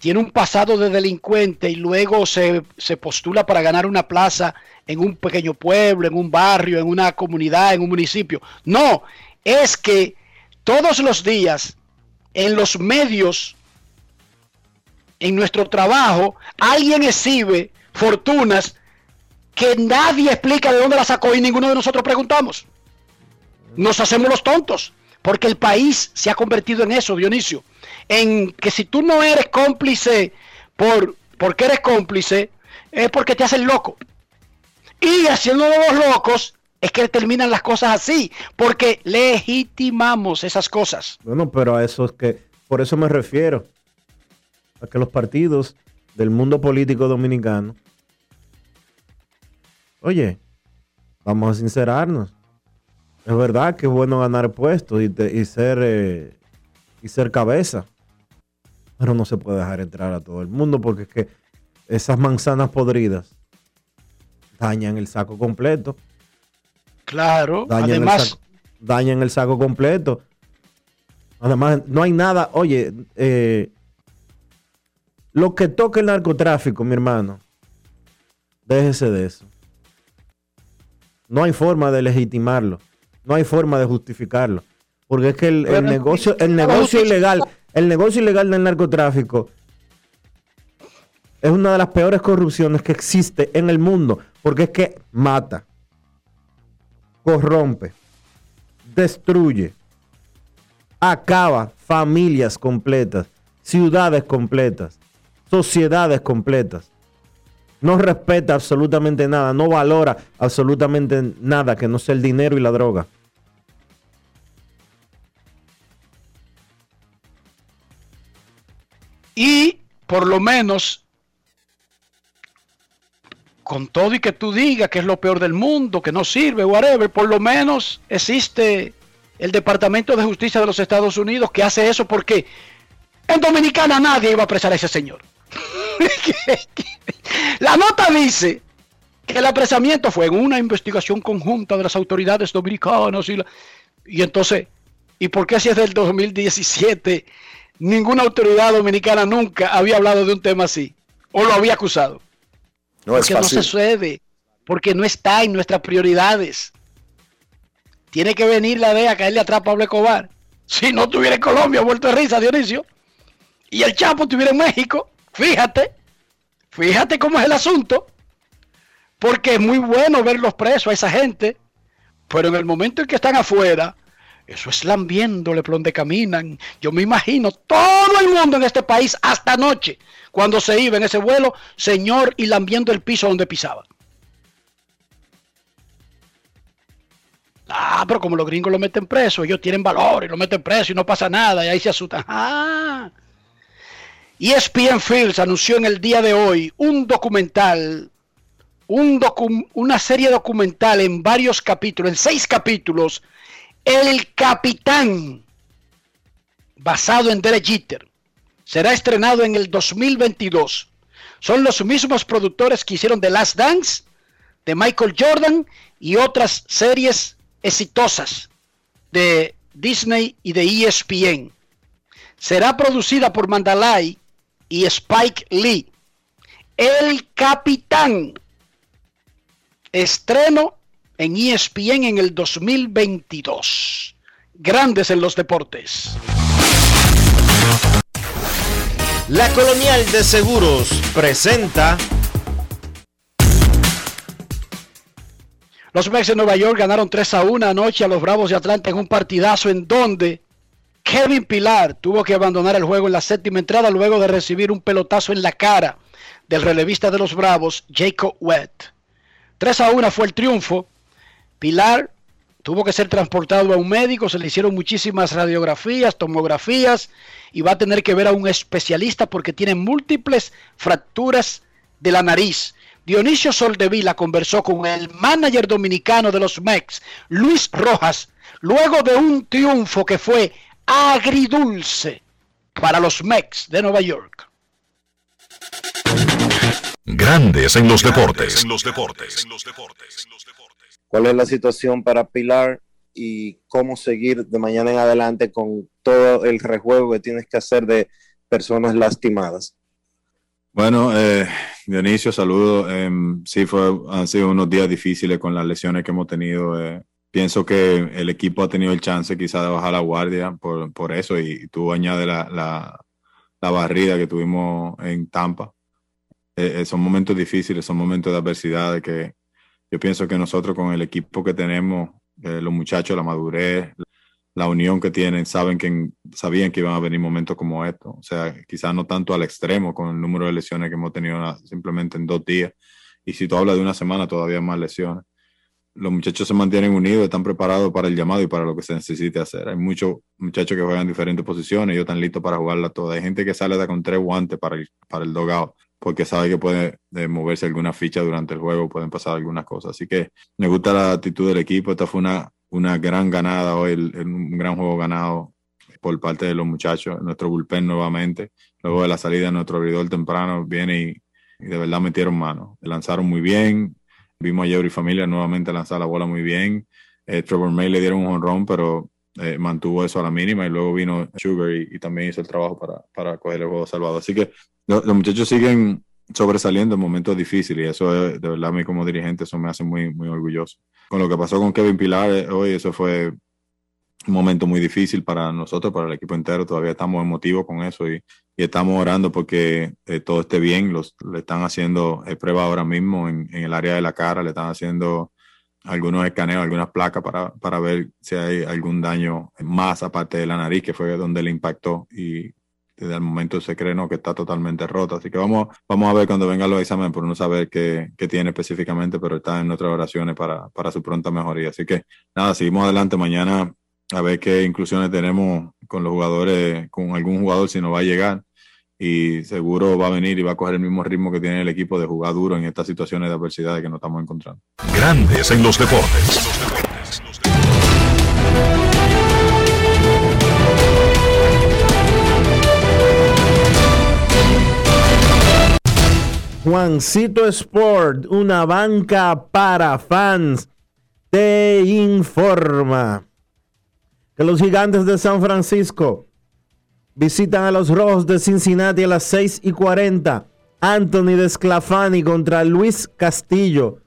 tiene un pasado de delincuente y luego se, se postula para ganar una plaza en un pequeño pueblo, en un barrio, en una comunidad, en un municipio. No, es que todos los días en los medios, en nuestro trabajo, alguien exhibe fortunas que nadie explica de dónde la sacó y ninguno de nosotros preguntamos. Nos hacemos los tontos, porque el país se ha convertido en eso, Dionisio, en que si tú no eres cómplice por porque eres cómplice, es porque te hacen loco. Y haciendo los locos es que terminan las cosas así, porque legitimamos esas cosas. Bueno, pero a eso es que, por eso me refiero, a que los partidos del mundo político dominicano, oye, vamos a sincerarnos. Es verdad que es bueno ganar puestos y, te- y ser eh, y ser cabeza, pero no se puede dejar entrar a todo el mundo porque es que esas manzanas podridas dañan el saco completo. Claro, dañan, el además, saco, dañan el saco completo. Además, no hay nada, oye, eh, lo que toque el narcotráfico, mi hermano, déjese de eso. No hay forma de legitimarlo, no hay forma de justificarlo, porque es que el, negocio, el negocio ilegal, el negocio ilegal del narcotráfico es una de las peores corrupciones que existe en el mundo, porque es que mata, corrompe, destruye, acaba familias completas, ciudades completas, sociedades completas. No respeta absolutamente nada, no valora absolutamente nada que no sea el dinero y la droga. Y por lo menos con todo y que tú digas que es lo peor del mundo, que no sirve, whatever, por lo menos existe el Departamento de Justicia de los Estados Unidos que hace eso porque en Dominicana nadie iba a apresar a ese señor. La nota dice que el apresamiento fue en una investigación conjunta de las autoridades dominicanas y, la- y entonces, ¿y por qué si es del 2017 ninguna autoridad dominicana nunca había hablado de un tema así o lo había acusado? No es porque no fácil. se sucede, porque no está en nuestras prioridades. tiene que venir la DEA a caerle atrás a Pablo Escobar. Si no tuviera en Colombia, vuelto de risa, Dionisio. Y el Chapo estuviera en México. Fíjate, fíjate cómo es el asunto. Porque es muy bueno verlos presos a esa gente. Pero en el momento en que están afuera, eso es lambiéndole por donde caminan. Yo me imagino todo el mundo en este país hasta anoche, cuando se iba en ese vuelo, señor, y lambiendo el piso donde pisaba. Ah, pero como los gringos lo meten preso, ellos tienen valor y lo meten preso y no pasa nada, y ahí se asustan. Ah. ESPN Fields anunció en el día de hoy un documental, un una serie documental en varios capítulos, en seis capítulos, El Capitán, basado en Derek Jeter. Será estrenado en el 2022. Son los mismos productores que hicieron The Last Dance, de Michael Jordan y otras series exitosas de Disney y de ESPN. Será producida por Mandalay y Spike Lee. El Capitán. Estreno en ESPN en el 2022. Grandes en los deportes. La Colonial de Seguros presenta Los Mets de Nueva York ganaron 3 a 1 anoche a los Bravos de Atlanta en un partidazo en donde Kevin Pilar tuvo que abandonar el juego en la séptima entrada luego de recibir un pelotazo en la cara del relevista de los Bravos, Jacob Wett. 3 a 1 fue el triunfo. Pilar tuvo que ser transportado a un médico, se le hicieron muchísimas radiografías, tomografías y va a tener que ver a un especialista porque tiene múltiples fracturas de la nariz. Dionisio Soldevila conversó con el manager dominicano de los Mex, Luis Rojas, luego de un triunfo que fue agridulce para los Mex de Nueva York. Grandes en los deportes. los deportes. ¿Cuál es la situación para Pilar y cómo seguir de mañana en adelante con todo el rejuego que tienes que hacer de personas lastimadas? Bueno, eh, Dionisio, saludo. Em, sí, fue, han sido unos días difíciles con las lesiones que hemos tenido. Eh. pienso que el equipo ha tenido el chance quizá de bajar la guardia por, por eso y, tú añades la, la, la, barrida que tuvimos en Tampa. Eh, son momentos difíciles, son momentos de adversidad que yo pienso que nosotros con el equipo que tenemos, los muchachos, la madurez, la unión que tienen, saben que sabían que iban a venir momentos como estos. O sea, quizás no tanto al extremo con el número de lesiones que hemos tenido simplemente en dos días. Y si tú hablas de una semana, todavía más lesiones. Los muchachos se mantienen unidos, están preparados para el llamado y para lo que se necesite hacer. Hay muchos muchachos que juegan en diferentes posiciones, ellos están listos para jugarla toda. Hay gente que sale con tres guantes para el, para el dogout porque sabe que puede eh, moverse alguna ficha durante el juego, pueden pasar algunas cosas. Así que me gusta la actitud del equipo. Esta fue una una gran ganada hoy, un gran juego ganado por parte de los muchachos, nuestro bullpen nuevamente. Luego de la salida de nuestro abridor temprano, viene y, de verdad metieron mano. Lanzaron muy bien. Vimos a Jerry Familia nuevamente lanzar la bola muy bien. Eh, Trevor May le dieron un honrón, pero eh, mantuvo eso a la mínima. Y luego vino Sugar y, también hizo el trabajo para, para coger el juego salvado. Así que los muchachos siguen sobresaliendo en momentos difíciles y eso de verdad a mí como dirigente eso me hace muy, muy orgulloso. Con lo que pasó con Kevin Pilar eh, hoy, eso fue un momento muy difícil para nosotros, para el equipo entero, todavía estamos emotivos con eso y, y estamos orando porque eh, todo esté bien, los, le están haciendo eh, pruebas ahora mismo en, en, el área de la cara, le están haciendo algunos escaneos, algunas placas para, para ver si hay algún daño más aparte de la nariz, que fue donde le impactó y desde el momento se cree ¿no? que está totalmente roto. Así que vamos, vamos a ver cuando vengan los exámenes por no saber qué, qué, tiene específicamente, pero está en nuestras oraciones para, para su pronta mejoría. Así que nada, seguimos adelante mañana a ver qué inclusiones tenemos con los jugadores, con algún jugador si nos va a llegar. Y seguro va a venir y va a coger el mismo ritmo que tiene el equipo de jugar duro en estas situaciones de adversidad que nos estamos encontrando. Grandes en los deportes. Juancito Sport, una banca para fans, te informa que los gigantes de San Francisco visitan a los rojos de Cincinnati a las 6 y 40. Anthony Desclafani contra Luis Castillo.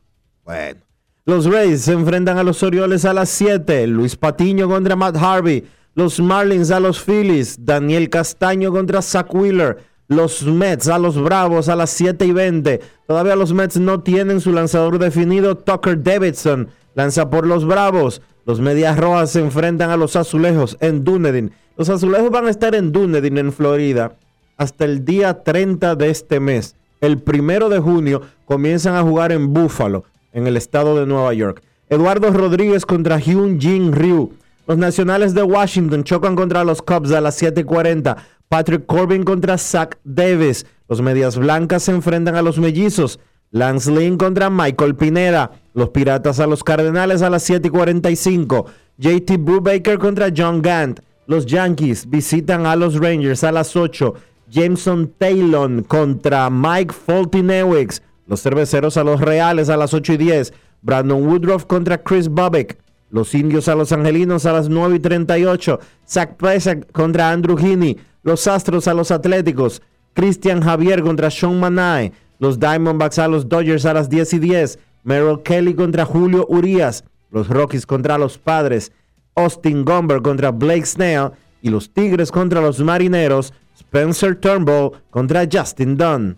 Bueno, Los Rays se enfrentan a los Orioles a las 7. Luis Patiño contra Matt Harvey. Los Marlins a los Phillies. Daniel Castaño contra Zach Wheeler. Los Mets a los Bravos a las 7 y 20. Todavía los Mets no tienen su lanzador definido. Tucker Davidson lanza por los Bravos. Los Medias Rojas se enfrentan a los Azulejos en Dunedin. Los Azulejos van a estar en Dunedin, en Florida, hasta el día 30 de este mes. El primero de junio comienzan a jugar en Buffalo, en el estado de Nueva York. Eduardo Rodríguez contra Hyun Jin Ryu. Los Nacionales de Washington chocan contra los Cubs a las 7:40. Patrick Corbin contra Zach Davis. Los Medias Blancas se enfrentan a los Mellizos. Lance Lynn contra Michael Pineda. Los Piratas a los Cardenales a las 7:45. JT Brubaker contra John Gant. Los Yankees visitan a los Rangers a las 8. Jameson Taylor contra Mike Foltynewicz. Los Cerveceros a los Reales a las 8 y 10. Brandon Woodruff contra Chris Bobek. Los Indios a los Angelinos a las 9 y 38. Zach Plesac contra Andrew Heaney. Los Astros a los Atléticos. Christian Javier contra Sean Manai. Los Diamondbacks a los Dodgers a las 10 y 10. Merrill Kelly contra Julio Urias. Los Rockies contra los Padres. Austin Gomber contra Blake Snell. Y los Tigres contra los Marineros. Spencer Turnbull contra Justin Dunn.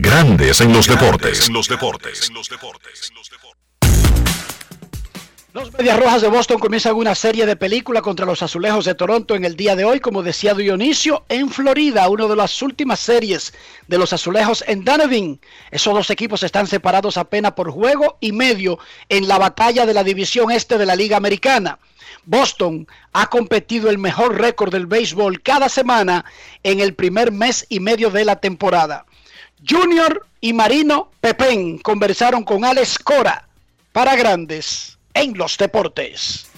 Grandes en los deportes. En los deportes. Los Medias Rojas de Boston comienzan una serie de películas contra los Azulejos de Toronto en el día de hoy, como decía Dionisio, en Florida, una de las últimas series de los Azulejos en Dunedin. Esos dos equipos están separados apenas por juego y medio en la batalla de la división este de la Liga Americana. Boston ha competido el mejor récord del béisbol cada semana en el primer mes y medio de la temporada. Junior y Marino Pepén conversaron con Alex Cora para Grandes en los Deportes.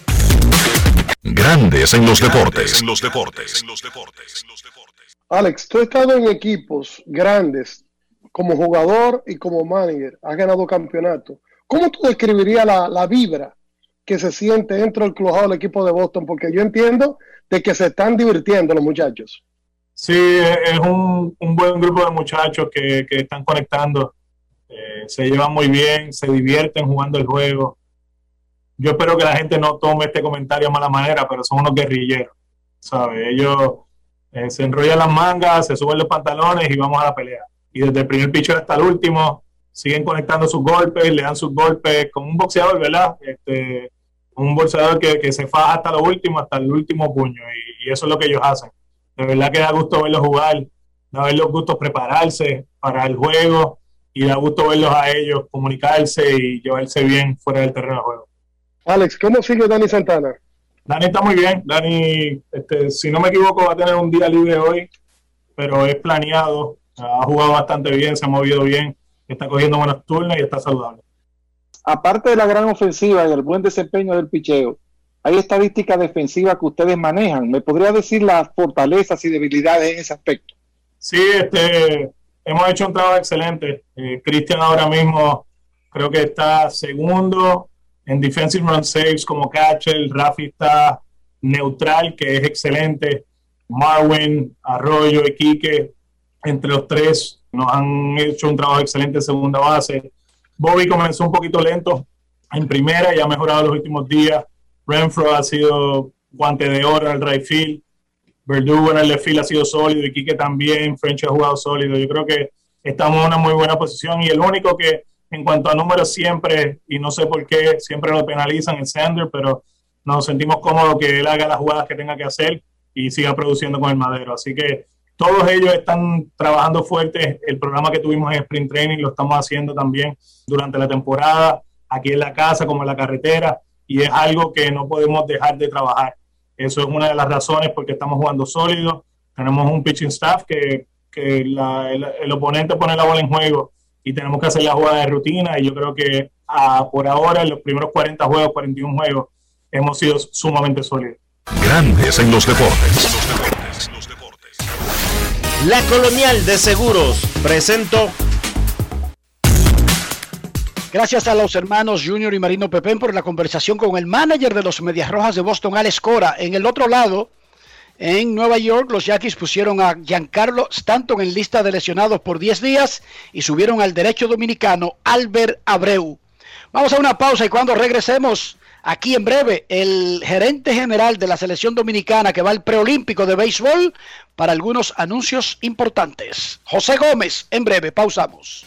Grandes en los deportes. En los deportes. Alex, tú has estado en equipos grandes como jugador y como manager. Has ganado campeonato. ¿Cómo tú describirías la, la vibra que se siente dentro del club del equipo de Boston? Porque yo entiendo de que se están divirtiendo los muchachos. Sí, es un, un buen grupo de muchachos que, que están conectando. Eh, se llevan muy bien, se divierten jugando el juego. Yo espero que la gente no tome este comentario a mala manera, pero son unos guerrilleros, ¿sabes? Ellos eh, se enrollan las mangas, se suben los pantalones y vamos a la pelea. Y desde el primer pitcher hasta el último, siguen conectando sus golpes, le dan sus golpes con un boxeador, ¿verdad? Este, un boxeador que, que se faja hasta lo último, hasta el último puño. Y, y eso es lo que ellos hacen de verdad que da gusto verlos jugar, da verlos gusto prepararse para el juego y da gusto verlos a ellos comunicarse y llevarse bien fuera del terreno de juego. Alex, ¿cómo sigue Dani Santana? Dani está muy bien. Dani, este, si no me equivoco, va a tener un día libre hoy, pero es planeado. Ha jugado bastante bien, se ha movido bien, está cogiendo buenos turnos y está saludable. Aparte de la gran ofensiva y el buen desempeño del picheo, hay estadísticas defensivas que ustedes manejan. ¿Me podría decir las fortalezas y debilidades en ese aspecto? Sí, este, hemos hecho un trabajo excelente. Eh, Cristian ahora mismo creo que está segundo en defensive run saves como catcher. Rafi está neutral, que es excelente. Marwin, Arroyo y Quique, entre los tres, nos han hecho un trabajo excelente en segunda base. Bobby comenzó un poquito lento en primera y ha mejorado los últimos días. Renfro ha sido guante de oro en el right field. Verdugo en el left field ha sido sólido y Quique también. French ha jugado sólido. Yo creo que estamos en una muy buena posición y el único que en cuanto a números siempre, y no sé por qué, siempre lo penalizan es Sander, pero nos sentimos cómodos que él haga las jugadas que tenga que hacer y siga produciendo con el madero. Así que todos ellos están trabajando fuerte. El programa que tuvimos en Sprint Training lo estamos haciendo también durante la temporada, aquí en la casa como en la carretera y es algo que no podemos dejar de trabajar. Eso es una de las razones porque estamos jugando sólido. Tenemos un pitching staff que, que la, el, el, oponente pone la bola en juego y tenemos que hacer la jugada de rutina. Y yo creo que ah, por ahora, en los primeros 40 juegos, 41 juegos, hemos sido sumamente sólidos. Grandes en los deportes. La Colonial de Seguros presentó. Gracias a los hermanos Junior y Marino Pepén por la conversación con el manager de los Medias Rojas de Boston, Alex Cora. En el otro lado, en Nueva York, los Yankees pusieron a Giancarlo Stanton en lista de lesionados por 10 días y subieron al derecho dominicano Albert Abreu. Vamos a una pausa y cuando regresemos, aquí en breve, el gerente general de la selección dominicana que va al preolímpico de béisbol para algunos anuncios importantes. José Gómez, en breve, pausamos.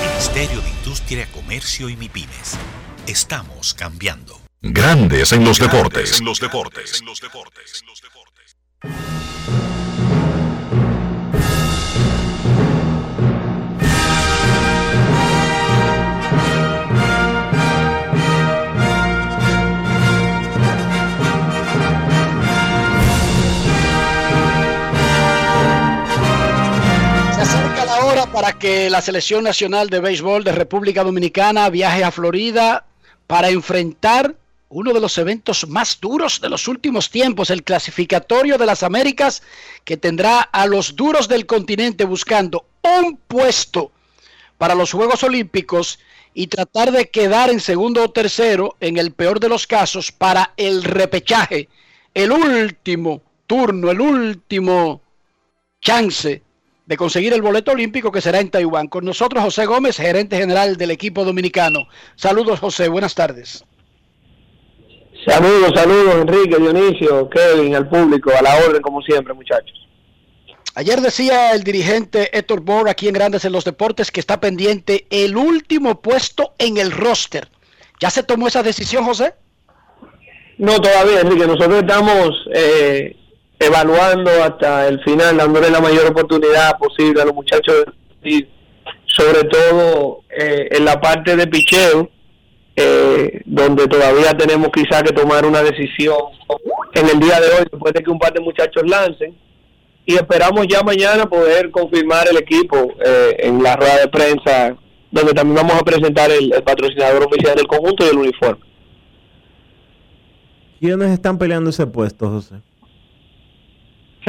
Ministerio de Industria, Comercio y MIPIMES. Estamos cambiando. Grandes en los deportes. En los deportes. Se para que la selección nacional de béisbol de República Dominicana viaje a Florida para enfrentar uno de los eventos más duros de los últimos tiempos, el clasificatorio de las Américas, que tendrá a los duros del continente buscando un puesto para los Juegos Olímpicos y tratar de quedar en segundo o tercero, en el peor de los casos, para el repechaje, el último turno, el último chance de conseguir el boleto olímpico que será en Taiwán. Con nosotros José Gómez, gerente general del equipo dominicano. Saludos José, buenas tardes. Saludos, saludos Enrique, Dionisio, Kevin, al público, a la orden como siempre muchachos. Ayer decía el dirigente Héctor Bohr aquí en Grandes en los Deportes que está pendiente el último puesto en el roster. ¿Ya se tomó esa decisión, José? No, todavía, Enrique. Nosotros estamos eh, evaluando hasta el final, dándole la mayor oportunidad posible a los muchachos, y sobre todo eh, en la parte de picheo, eh, donde todavía tenemos quizá que tomar una decisión en el día de hoy, después de que un par de muchachos lancen. Y esperamos ya mañana poder confirmar el equipo eh, en la rueda de prensa, donde también vamos a presentar el, el patrocinador oficial del conjunto y el uniforme. ¿Quiénes están peleando ese puesto, José?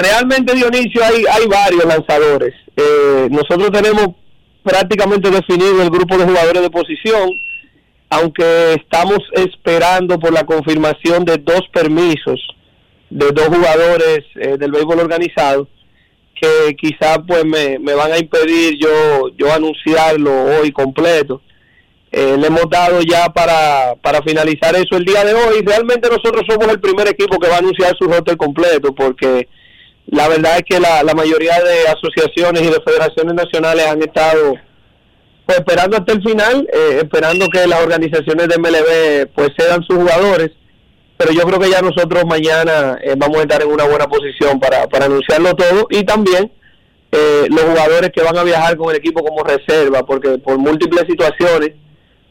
Realmente, Dionisio, hay, hay varios lanzadores. Eh, nosotros tenemos prácticamente definido el grupo de jugadores de posición aunque estamos esperando por la confirmación de dos permisos de dos jugadores eh, del béisbol organizado, que quizás pues me, van a impedir yo, yo anunciarlo hoy completo. Eh, le hemos dado ya para, para finalizar eso el día de hoy. Realmente nosotros somos el primer equipo que va a anunciar su roster completo porque la verdad es que la, mayoría de asociaciones y de federaciones nacionales han estado pues, esperando hasta el final, eh, esperando que las organizaciones de MLB pues cedan sus jugadores. Pero yo creo que ya nosotros mañana eh, vamos a estar en una buena posición para, para anunciarlo todo y también los jugadores que van a viajar con el equipo como reserva, porque por múltiples situaciones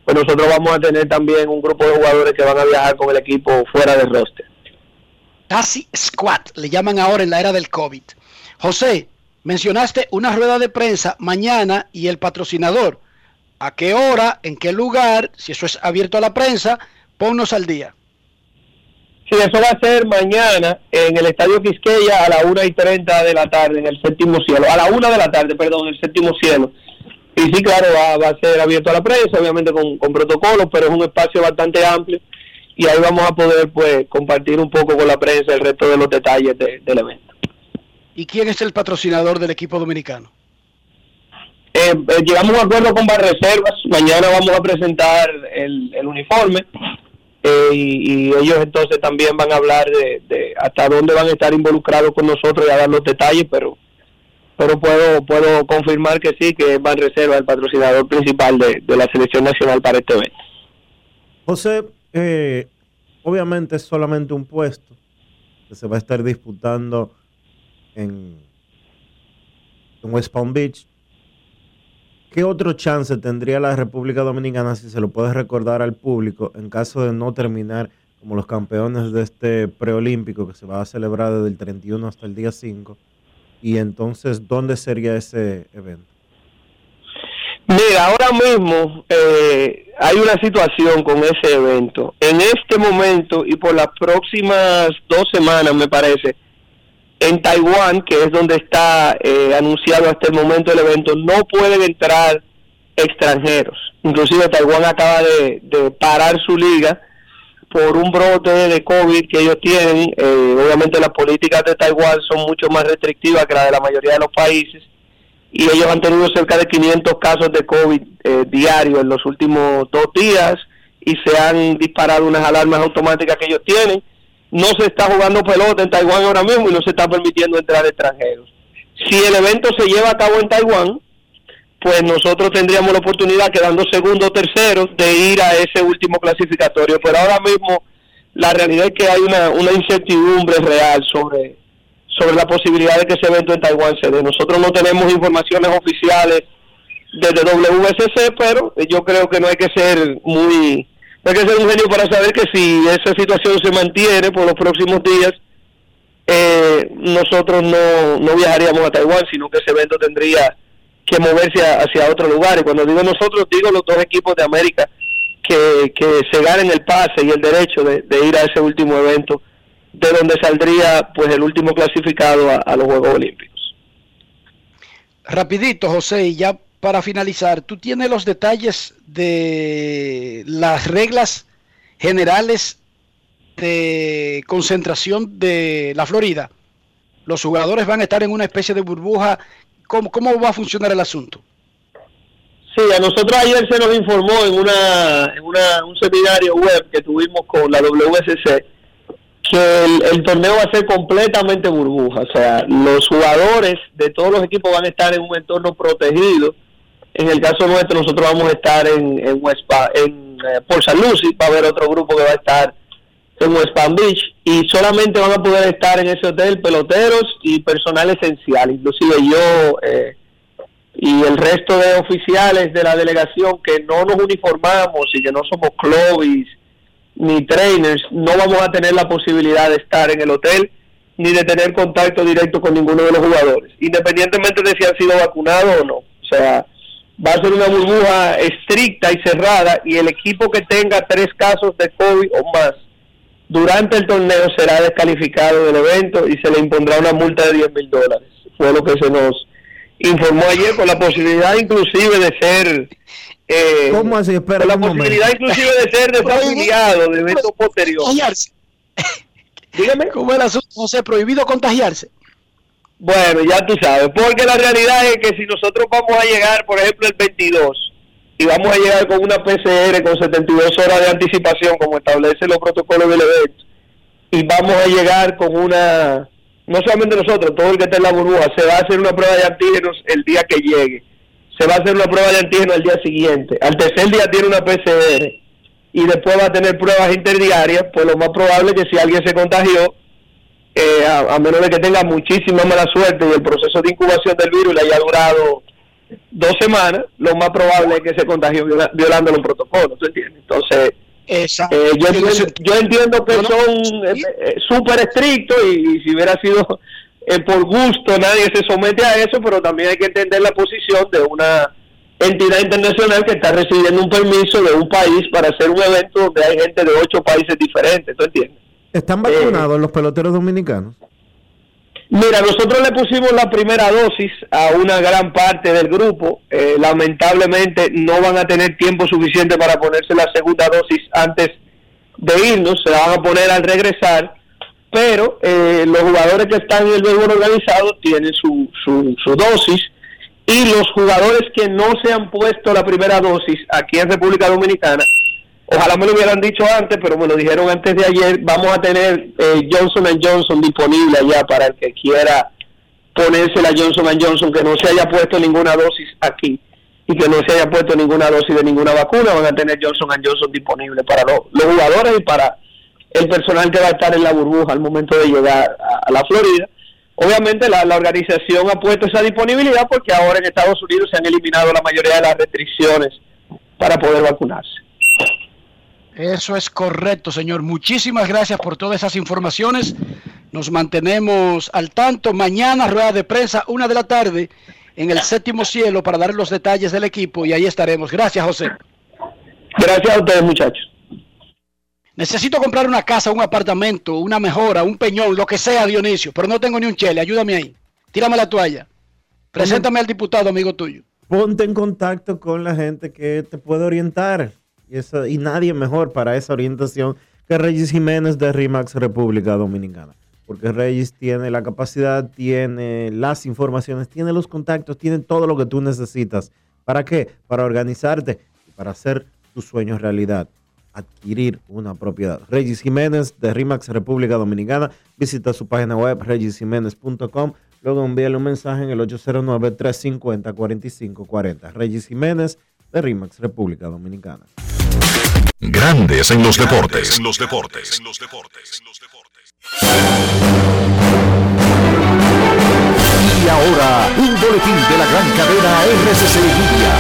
pues nosotros vamos a tener también un grupo de jugadores que van a viajar con el equipo fuera del roster. Casi squad, le llaman ahora en la era del COVID. José, mencionaste una rueda de prensa mañana y el patrocinador. ¿A qué hora? ¿En qué lugar? Si eso es abierto a la prensa, ponnos al día. Sí, eso va a ser mañana en el Estadio Quisqueya a la 1 y 30 de la tarde, en el séptimo cielo. A la 1 de la tarde, perdón, en el séptimo cielo. Y sí, claro, va, a ser abierto a la prensa, obviamente con, protocolos, pero es un espacio bastante amplio y ahí vamos a poder pues compartir un poco con la prensa el resto de los detalles del evento. ¿Y quién es el patrocinador del equipo dominicano? Eh, eh, llegamos a un acuerdo con Barreservas, mañana vamos a presentar el, uniforme eh, y, ellos entonces también van a hablar de, de, hasta dónde van a estar involucrados con nosotros y a dar los detalles, pero pero puedo puedo confirmar que sí, que Van Reserva el patrocinador principal de, la selección nacional para este evento. José, eh, obviamente es solamente un puesto que se va a estar disputando en, West Palm Beach. ¿Qué otro chance tendría la República Dominicana si se lo puede recordar al público en caso de no terminar como los campeones de este preolímpico que se va a celebrar desde el 31 hasta el día 5? y entonces, ¿dónde sería ese evento? Mira, ahora mismo eh, hay una situación con ese evento. En este momento y por las próximas dos semanas, me parece, en Taiwán, que es donde está eh, anunciado hasta el momento el evento, no pueden entrar extranjeros. Inclusive Taiwán acaba de parar su liga por un brote de COVID que ellos tienen. Eh, obviamente las políticas de Taiwán son mucho más restrictivas que las de la mayoría de los países y ellos han tenido cerca de 500 casos de COVID eh, diarios en los últimos dos días y se han disparado unas alarmas automáticas que ellos tienen. No se está jugando pelota en Taiwán ahora mismo y no se está permitiendo entrar extranjeros. Si el evento se lleva a cabo en Taiwán, pues nosotros tendríamos la oportunidad, quedando segundo o tercero, de ir a ese último clasificatorio. Pero ahora mismo la realidad es que hay una, una incertidumbre real sobre, sobre la posibilidad de que ese evento en Taiwán se dé. Nosotros no tenemos informaciones oficiales desde WSC, pero yo creo que no hay que ser muy, no hay que ser un genio para saber que si esa situación se mantiene por los próximos días, eh, nosotros no, no viajaríamos a Taiwán, sino que ese evento tendría que moverse hacia otro lugar. Y cuando digo nosotros, digo los dos equipos de América que, que se ganen el pase y el derecho de, ir a ese último evento, de donde saldría pues el último clasificado a, los Juegos Olímpicos. Rapidito, José, y ya para finalizar, ¿tú tienes los detalles de las reglas generales de concentración de la Florida? Los jugadores van a estar en una especie de burbuja ¿Cómo, ¿Cómo va a funcionar el asunto? Sí, a nosotros ayer se nos informó en, una, en una, un seminario web que tuvimos con la WSC que el, torneo va a ser completamente burbuja. O sea, los jugadores de todos los equipos van a estar en un entorno protegido. En el caso nuestro, nosotros vamos a estar en, en, West en eh, St. Lucie, va a otro grupo que va a estar en West Palm Beach y solamente van a poder estar en ese hotel peloteros y personal esencial, inclusive yo eh, y el resto de oficiales de la delegación que no nos uniformamos y que no somos clubes ni trainers, no vamos a tener la posibilidad de estar en el hotel ni de tener contacto directo con ninguno de los jugadores, independientemente de si han sido vacunados o no. O sea, va a ser una burbuja estricta y cerrada y el equipo que tenga tres casos de COVID o más durante el torneo será descalificado del evento y se le impondrá una multa de 10 mil dólares. Fue lo que se nos informó ayer con la posibilidad inclusive de ser eh, ¿Cómo así? Espera la un momento. posibilidad inclusive de ser desafiliado de eventos posteriores. Contagiarse. Dígame. ¿Cómo el asunto? José, prohibido contagiarse. Bueno, ya tú sabes, porque la realidad es que si nosotros vamos a llegar, por ejemplo, el 22 y vamos a llegar con una PCR con 72 horas de anticipación, como establecen los protocolos del evento, y vamos a llegar con una, no solamente nosotros, todo el que esté en la burbuja, se va a hacer una prueba de antígenos el día que llegue, se va a hacer una prueba de antígenos el día siguiente, al tercer día tiene una PCR y después va a tener pruebas interdiarias, pues lo más probable es que si alguien se contagió, eh, a, a menos de que tenga muchísima mala suerte y el proceso de incubación del virus le haya durado dos semanas, lo más probable es que se contagió viola- violando los protocolos, ¿tú entiendes? Entonces, eh, yo, entiendo, yo entiendo que son eh, eh, súper estrictos y, y si hubiera sido eh, por gusto nadie se somete a eso, pero también hay que entender la posición de una entidad internacional que está recibiendo un permiso de un país para hacer un evento donde hay gente de ocho países diferentes, ¿tú entiendes? ¿Están vacunados los peloteros dominicanos? Mira, nosotros le pusimos la primera dosis a una gran parte del grupo. Eh, lamentablemente no van a tener tiempo suficiente para ponerse la segunda dosis antes de irnos. Se la van a poner al regresar. Pero eh, los jugadores que están en el béisbol organizado tienen su, su, dosis. Y los jugadores que no se han puesto la primera dosis aquí en República Dominicana, ojalá me lo hubieran dicho antes, pero me lo dijeron antes de ayer, vamos a tener eh, Johnson Johnson disponible allá para el que quiera ponerse la Johnson Johnson, que no se haya puesto ninguna dosis aquí y que no se haya puesto ninguna dosis de ninguna vacuna, van a tener Johnson Johnson disponible para lo- los jugadores y para el personal que va a estar en la burbuja al momento de llegar a, a la Florida. Obviamente la, la organización ha puesto esa disponibilidad porque ahora en Estados Unidos se han eliminado la mayoría de las restricciones para poder vacunarse. Eso es correcto, señor. Muchísimas gracias por todas esas informaciones. Nos mantenemos al tanto. Mañana, rueda de prensa, una de la tarde, en el séptimo cielo, para dar los detalles del equipo y ahí estaremos. Gracias, José. Gracias a ustedes, muchachos. Necesito comprar una casa, un apartamento, una mejora, un peñón, lo que sea, Dionisio, pero no tengo ni un chele. Ayúdame ahí. Tírame la toalla. Preséntame al diputado, amigo tuyo. Ponte en contacto con la gente que te puede orientar. Y, eso, y nadie mejor para esa orientación que Regis Jiménez de RIMAX República Dominicana. Porque Regis tiene la capacidad, tiene las informaciones, tiene los contactos, tiene todo lo que tú necesitas. ¿Para qué? Para organizarte y para hacer tus sueños realidad. Adquirir una propiedad. Regis Jiménez de RIMAX República Dominicana. Visita su página web regisjiménez.com. Luego envíale un mensaje en el 809-350-4540. Regis Jiménez de RIMAX República Dominicana. Grandes en los deportes. En los deportes. Y ahora, un boletín de la gran cadena RCC Media.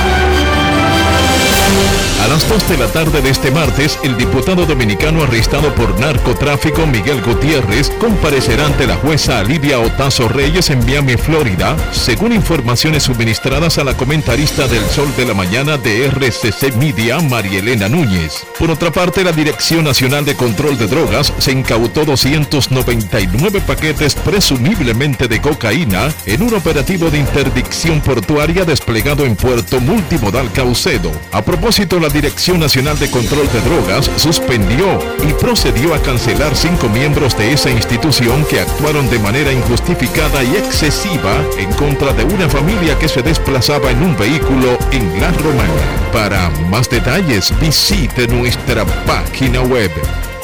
A las 2 de la tarde de este martes, el diputado dominicano arrestado por narcotráfico Miguel Gutiérrez comparecerá ante la jueza Lidia Otazo Reyes en Miami, Florida, según informaciones suministradas a la comentarista del Sol de la Mañana de RCC Media, María Elena Núñez. Por otra parte, la Dirección Nacional de Control de Drogas se incautó 299 paquetes presumiblemente de cocaína en un operativo de interdicción portuaria desplegado en Puerto Multimodal Caucedo. A propósito, la Dirección Nacional de Control de Drogas suspendió y procedió a cancelar cinco miembros de esa institución que actuaron de manera injustificada y excesiva en contra de una familia que se desplazaba en un vehículo en La Romana. Para más detalles, visite nuestra página web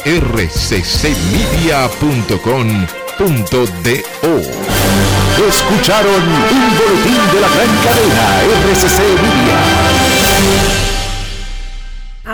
rccmedia.com.do. Escucharon un boletín de la gran cadena RCC Media. a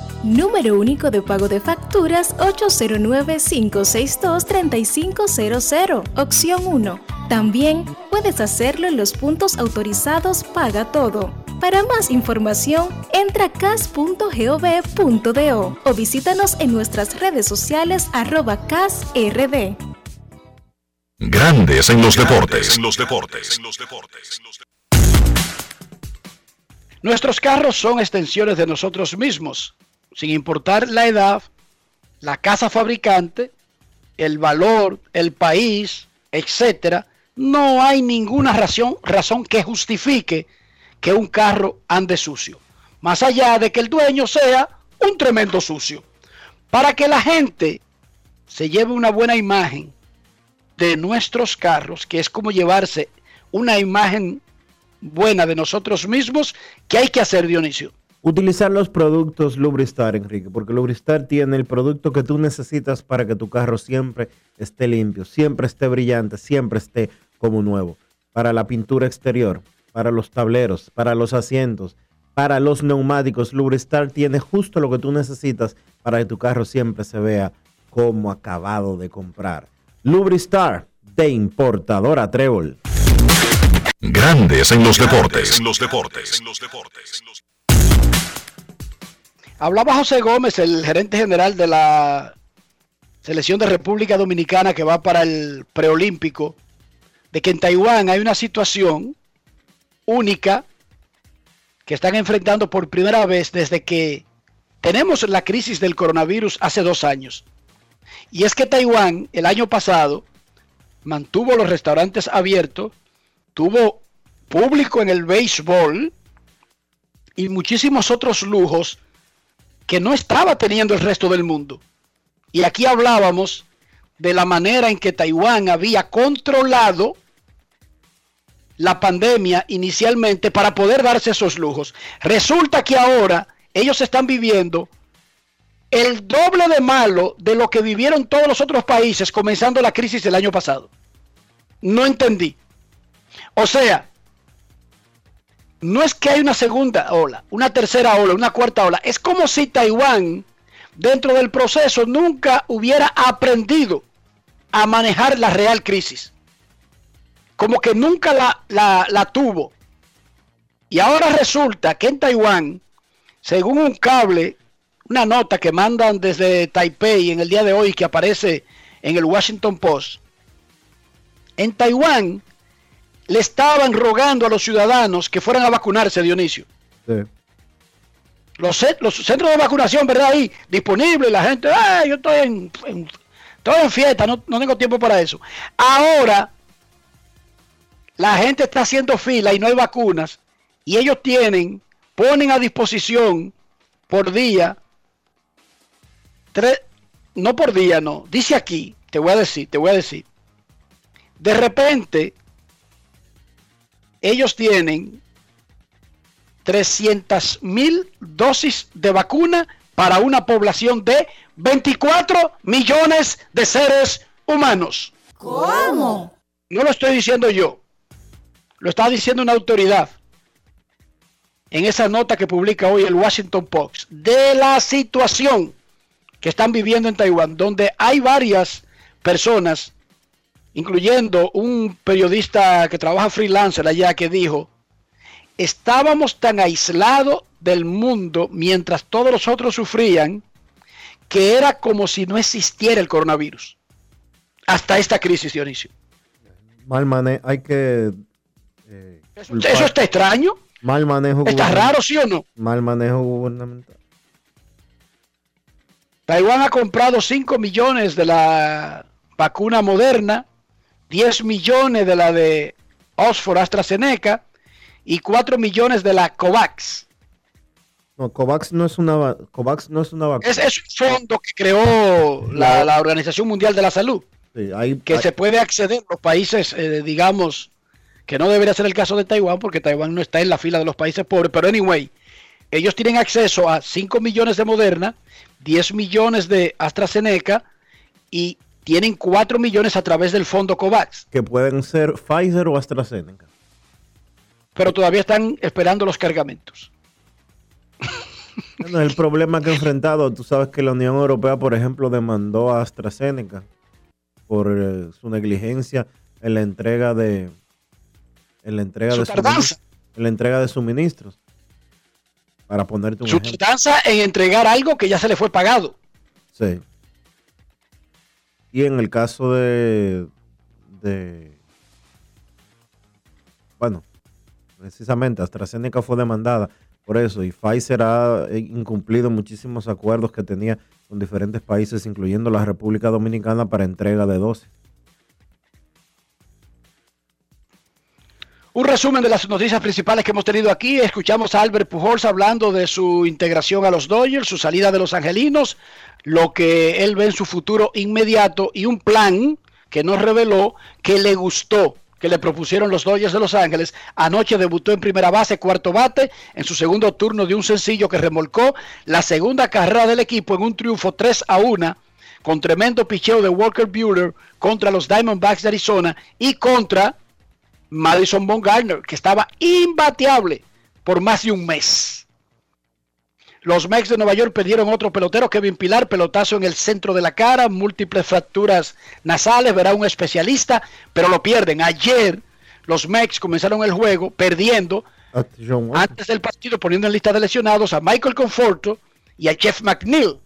Número único de pago de facturas 809-562-3500, opción 1. También puedes hacerlo en los puntos autorizados Paga Todo. Para más información, entra a cas.gov.do o visítanos en nuestras redes sociales arroba casrd. Grandes en los deportes. En los deportes. Nuestros carros son extensiones de nosotros mismos, sin importar la edad, la casa fabricante, el valor, el país, etcétera. No hay ninguna razón, razón que justifique que un carro ande sucio. Más allá de que el dueño sea un tremendo sucio. Para que la gente se lleve una buena imagen de nuestros carros, que es como llevarse una imagen buena de nosotros mismos, ¿qué hay que hacer, Dionisio? Utilizar los productos Lubristar, Enrique, porque Lubristar tiene el producto que tú necesitas para que tu carro siempre esté limpio, siempre esté brillante, siempre esté como nuevo. Para la pintura exterior, para los tableros, para los asientos, para los neumáticos, Lubristar tiene justo lo que tú necesitas para que tu carro siempre se vea como acabado de comprar. Lubristar, de importadora Trébol. Grandes en los deportes. En los deportes. Hablaba José Gómez, el gerente general de la selección de República Dominicana que va para el preolímpico, de que en Taiwán hay una situación única que están enfrentando por primera vez desde que tenemos la crisis del coronavirus hace dos años. Y es que Taiwán el año pasado mantuvo los restaurantes abiertos, tuvo público en el béisbol y muchísimos otros lujos que no estaba teniendo el resto del mundo. Y aquí hablábamos de la manera en que Taiwán había controlado la pandemia inicialmente para poder darse esos lujos. Resulta que ahora ellos están viviendo el doble de malo de lo que vivieron todos los otros países comenzando la crisis del año pasado. No entendí. O sea, no es que hay una segunda ola, una tercera ola, una cuarta ola. Es como si Taiwán, dentro del proceso, nunca hubiera aprendido a manejar la real crisis. Como que nunca la, la, tuvo. Y ahora resulta que en Taiwán, según un cable, una nota que mandan desde Taipei en el día de hoy que aparece en el Washington Post, en Taiwán le estaban rogando a los ciudadanos que fueran a vacunarse, Dionisio. Los, los, centros de vacunación, ¿verdad? Ahí disponibles, la gente, ¡ay! Yo estoy en, en fiesta, no, no tengo tiempo para eso. Ahora, la gente está haciendo fila y no hay vacunas, y ellos tienen, ponen a disposición por día, tres, no por día, no, dice aquí, te voy a decir, te voy a decir, de repente ellos tienen 300 mil dosis de vacuna para una población de 24 millones de seres humanos. ¿Cómo? No lo estoy diciendo yo, lo está diciendo una autoridad en esa nota que publica hoy el Washington Post de la situación que están viviendo en Taiwán, donde hay varias personas, incluyendo un periodista que trabaja freelancer allá, que dijo, estábamos tan aislados del mundo mientras todos los otros sufrían, que era como si no existiera el coronavirus. Hasta esta crisis, Dionisio. Mal manejo, hay que... eh, eso, eso está extraño. Mal manejo Está raro, ¿sí o no? Mal manejo gubernamental. Taiwán ha comprado 5 millones de la vacuna moderna, 10 millones de la de Oxford AstraZeneca y 4 millones de la COVAX. No, COVAX no es una, va- COVAX no es una vacuna. Es, es un fondo que creó la, la Organización Mundial de la Salud, Sí, hay- que hay- se puede acceder a los países, eh, digamos, que no debería ser el caso de Taiwán, porque Taiwán no está en la fila de los países pobres, pero anyway, ellos tienen acceso a 5 millones de Moderna, 10 millones de AstraZeneca y tienen 4 millones a través del fondo COVAX, que pueden ser Pfizer o AstraZeneca. pero todavía están esperando los cargamentos. Bueno, el problema que ha enfrentado, tú sabes que la Unión Europea, por ejemplo, demandó a AstraZeneca por eh, su negligencia en la entrega de en la entrega Su de suministros, en la entrega de suministros. Para ponerte un Su ejemplo. tardanza en entregar algo que ya se le fue pagado. Sí. Y en el caso de, bueno, precisamente AstraZeneca fue demandada por eso y Pfizer ha incumplido muchísimos acuerdos que tenía con diferentes países, incluyendo la República Dominicana, para entrega de dosis. Un resumen de las noticias principales que hemos tenido aquí. Escuchamos a Albert Pujols hablando de su integración a los Dodgers, su salida de los Angelinos, lo que él ve en su futuro inmediato y un plan que nos reveló que le gustó, que le propusieron los Dodgers de Los Ángeles. Anoche debutó en primera base, cuarto bate, en su segundo turno de un sencillo que remolcó la segunda carrera del equipo en un triunfo 3 a 1 con tremendo picheo de Walker Buehler contra los Diamondbacks de Arizona y contra Madison Bumgarner, que estaba imbateable por más de un mes. Los Mex de Nueva York perdieron otro pelotero, Kevin Pilar, pelotazo en el centro de la cara, múltiples fracturas nasales, verá un especialista, pero lo pierden. Ayer los Mex comenzaron el juego perdiendo antes del partido, poniendo en lista de lesionados a Michael Conforto y a Jeff McNeil.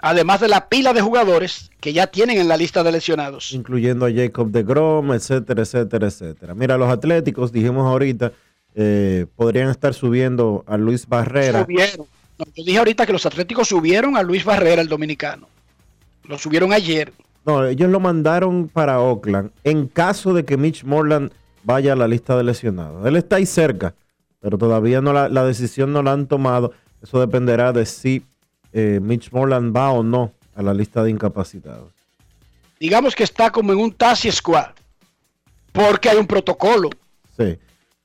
Además de la pila de jugadores que ya tienen en la lista de lesionados. incluyendo a Jacob de Grom, etcétera, etcétera, etcétera. Mira, los Atléticos, dijimos ahorita, eh, podrían estar subiendo a Luis Barrera. Subieron. No, yo dije ahorita que los Atléticos subieron a Luis Barrera, el dominicano. Lo subieron ayer. No, ellos lo mandaron para Oakland en caso de que Mitch Morland vaya a la lista de lesionados. Él está ahí cerca, pero todavía no la, la decisión no la han tomado. Eso dependerá de si eh, Mitch Morland va o no a la lista de incapacitados. Digamos que está como en un taxi squad. Porque hay un protocolo. Sí.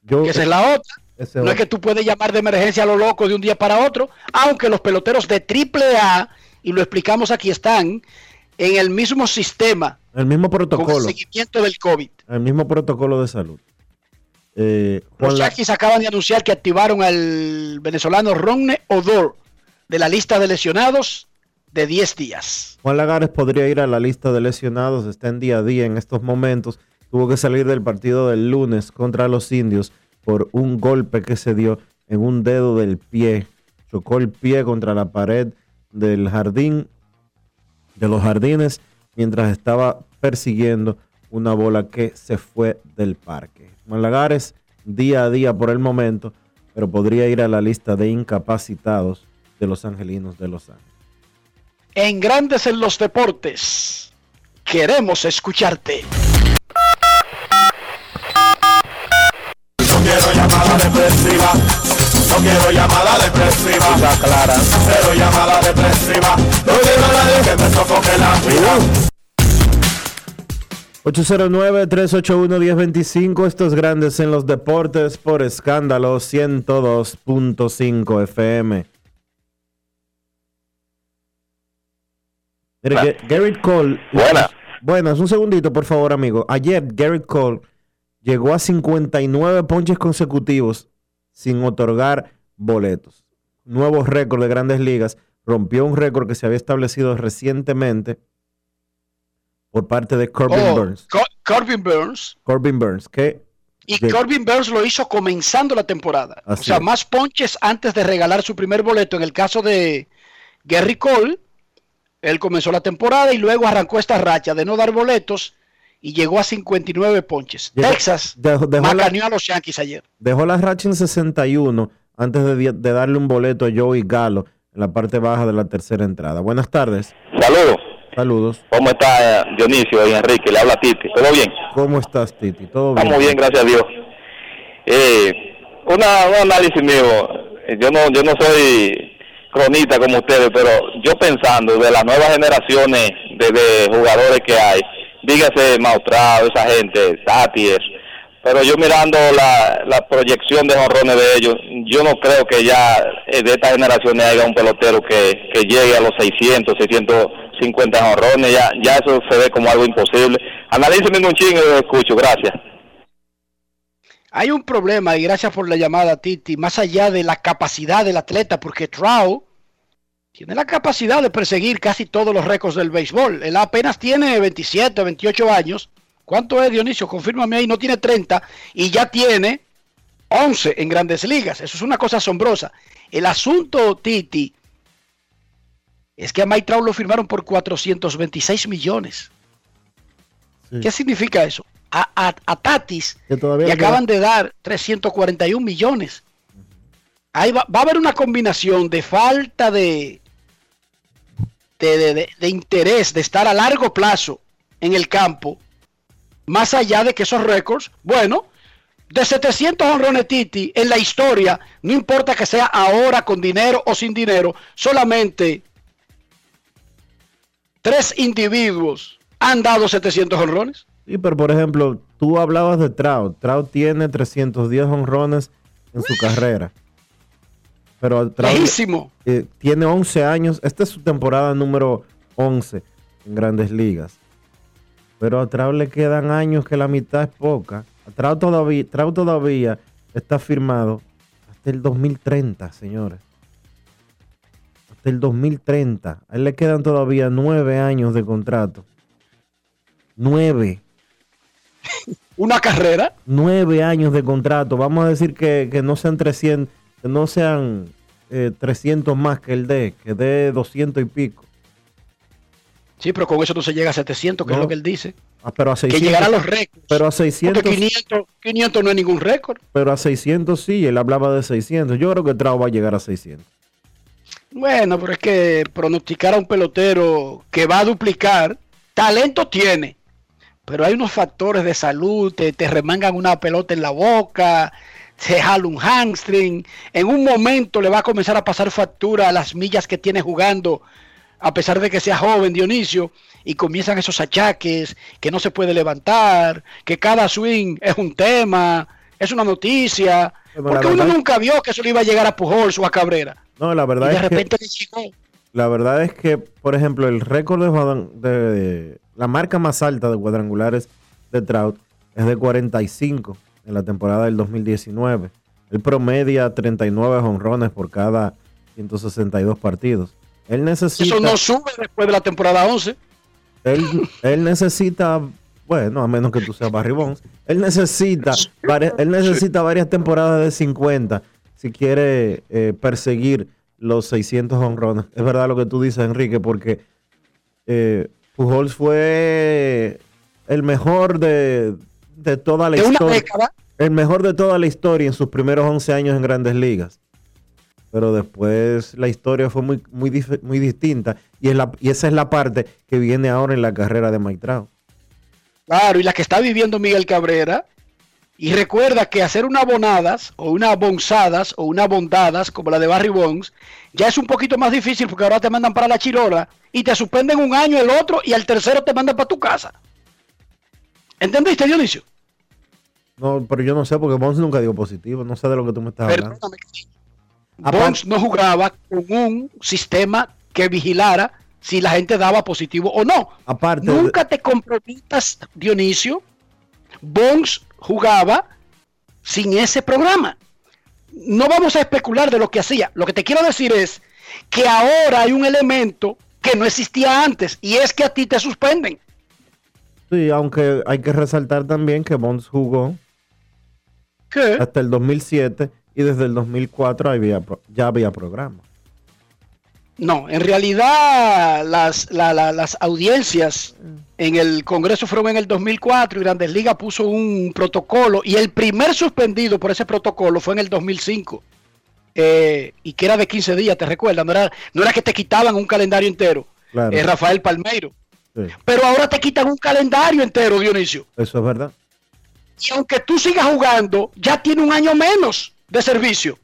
Yo, Que esa es la otra. ese No es que tú puedes llamar de emergencia a lo loco de un día para otro, aunque los peloteros de triple A, y lo explicamos aquí, están en el mismo sistema el mismo con el protocolo, seguimiento del COVID. el mismo protocolo de salud. Eh, Juan Los Yankees acaban de anunciar que activaron al venezolano Ronne Odor de la lista de lesionados de 10 días. Juan Lagares podría ir a la lista de lesionados, está en día a día en estos momentos. Tuvo que salir del partido del lunes contra los indios por un golpe que se dio en un dedo del pie. Chocó el pie contra la pared del jardín, de los jardines, mientras estaba persiguiendo una bola que se fue del parque. Juan Lagares, día a día por el momento, pero podría ir a la lista de incapacitados de los angelinos de Los Ángeles. En Grandes en los Deportes, queremos escucharte. No quiero llamada depresiva. No quiero llamada depresiva. clara. Cero llamada depresiva. No quiero a nadie que me sofoque la vida. 809-381-1025, estos grandes en los deportes por escándalo 102.5 FM. Mire, Ga- Garrett Cole. Buena. Buenas, un segundito, por favor, amigo. Ayer Garrett Cole llegó a 59 ponches consecutivos sin otorgar boletos. Nuevo récord de grandes ligas rompió un récord que se había establecido recientemente por parte de Corbin Oh, Burns. Co- Corbin Burns. Corbin Burns, que Y llegó- Corbin Burns lo hizo comenzando la temporada. Así o sea, es. más ponches antes de regalar su primer boleto. En el caso de Gary Cole, él comenzó la temporada y luego arrancó esta racha de no dar boletos y llegó a 59 ponches. Llegó- Texas dejó- dejó la- macaneó a los Yankees ayer. dejó la racha en 61 antes de, darle un boleto a Joey Galo en la parte baja de la tercera entrada. Buenas tardes. Saludos. Saludos. ¿Cómo está Dionisio y Enrique? Le habla Titi. ¿Todo bien? ¿Cómo estás, Titi? ¿Todo bien? Estamos bien, gracias a Dios. Eh, una, un análisis mío. Yo no, yo no soy cronista como ustedes, pero yo pensando de las nuevas generaciones de, de jugadores que hay, dígase Mautrado, esa gente, Tati, eso. Pero yo mirando la, la proyección de jonrones de ellos, yo no creo que ya eh, de estas generaciones haya un pelotero que, que llegue a los 600, 650 jonrones. Ya, ya eso se ve como algo imposible. Analíceme un chingo y lo escucho. Gracias. Hay un problema, y gracias por la llamada, Titi, más allá de la capacidad del atleta, porque Trout tiene la capacidad de perseguir casi todos los récords del béisbol. Él apenas tiene 27, 28 años. ¿Cuánto es, Dionisio? Confírmame ahí, no tiene 30 y ya tiene 11 en grandes ligas. Eso es una cosa asombrosa. El asunto, Titi, es que a Mike Trout lo firmaron por 426 millones. ¿Qué significa eso? A, a- a Tatis Que todavía queda- acaban de dar 341 millones. Ahí va, va a haber una combinación de falta de, de, de- de- de interés, de estar a largo plazo en el campo, más allá de que esos récords, bueno, de 700 honrones Titi en la historia, no importa que sea ahora con dinero o sin dinero, solamente tres individuos han dado 700 honrones. Sí, pero por ejemplo, tú hablabas de Trout. Trout tiene 310 honrones en su carrera. Pero Trout eh, tiene 11 años. Esta es su temporada número 11 en grandes ligas. Pero a Trout le quedan años que la mitad es poca. A Trout todavía, Trout todavía está firmado hasta el 2030, señores. Hasta el 2030. A él le quedan todavía nueve años de contrato. Nueve. Una carrera. Nueve años de contrato. Vamos a decir que, que no sean 300, que no sean eh, 300 más que el de, que de 200 y pico. Sí, pero con eso no se llega a 700, que es No. lo que él dice. Ah, pero a 600. que llegará a los récords. Pero a 600. Porque 500, 500 no es ningún récord. Pero a 600 sí, él hablaba de 600. Yo creo que Trau va a llegar a 600. Bueno, pero es que pronosticar a un pelotero que va a duplicar, talento tiene, pero hay unos factores de salud, te, te remangan una pelota en la boca, se jala un hamstring, en un momento le va a comenzar a pasar factura a las millas que tiene jugando, a pesar de que sea joven Dionisio, y comienzan esos achaques, que no se puede levantar, que cada swing es un tema, es una noticia, porque uno nunca vio que eso le iba a llegar a Pujols o a Cabrera. No, la Y verdad de es que repente le llegó. La verdad es que, por ejemplo, el récord de, de- de- la marca más alta de cuadrangulares de Trout es de 45 en la temporada del 2019. Él promedia 39 honrones por cada 162 partidos. Él necesita Eso no sube después de la temporada 11. él, él necesita, bueno, a menos que tú seas Barry Bonds, él necesita, él necesita varias temporadas de 50 si quiere eh, perseguir los 600 honrones. Es verdad lo que tú dices, Enrique, porque eh, Pujols fue el mejor de, de toda la De una historia. década. El mejor de toda la historia en sus primeros 11 años en grandes ligas. Pero después la historia fue muy, muy, muy distinta. Y, es la, y esa es la parte que viene ahora en la carrera de Mike Trout. Claro, y la que está viviendo Miguel Cabrera. Y recuerda que hacer una bonadas o una bonzadas o una bondadas como la de Barry Bonds ya es un poquito más difícil porque ahora te mandan para la chirola y te suspenden un año el otro y al tercero te mandan para tu casa. ¿Entendiste, Dionisio? No, pero yo no sé porque Bonds nunca dio positivo. No sé de lo que tú me estás hablando. Perdóname. Bonds no jugaba con un sistema que vigilara si la gente daba positivo o no. Aparte, Nunca te comprometas, Dionisio. Bonds jugaba sin ese programa. No vamos a especular de lo que hacía. Lo que te quiero decir es que ahora hay un elemento que no existía antes y es que a ti te suspenden. Sí, aunque hay que resaltar también que Bonds jugó ¿Qué? hasta el 2007 y desde el 2004 había, ya había programa. No, en realidad las, la- la- las audiencias en el Congreso fueron en el 2004 y Grandes Ligas puso un protocolo y el primer suspendido por ese protocolo fue en el 2005 eh, y que era de 15 días, ¿te recuerdas? No era, no era que te quitaban un calendario entero, Claro. eh, Rafael Palmeiro. Sí, Pero ahora te quitan un calendario entero, Dionisio. eso es verdad. Y aunque tú sigas jugando, ya tiene un año menos de servicio.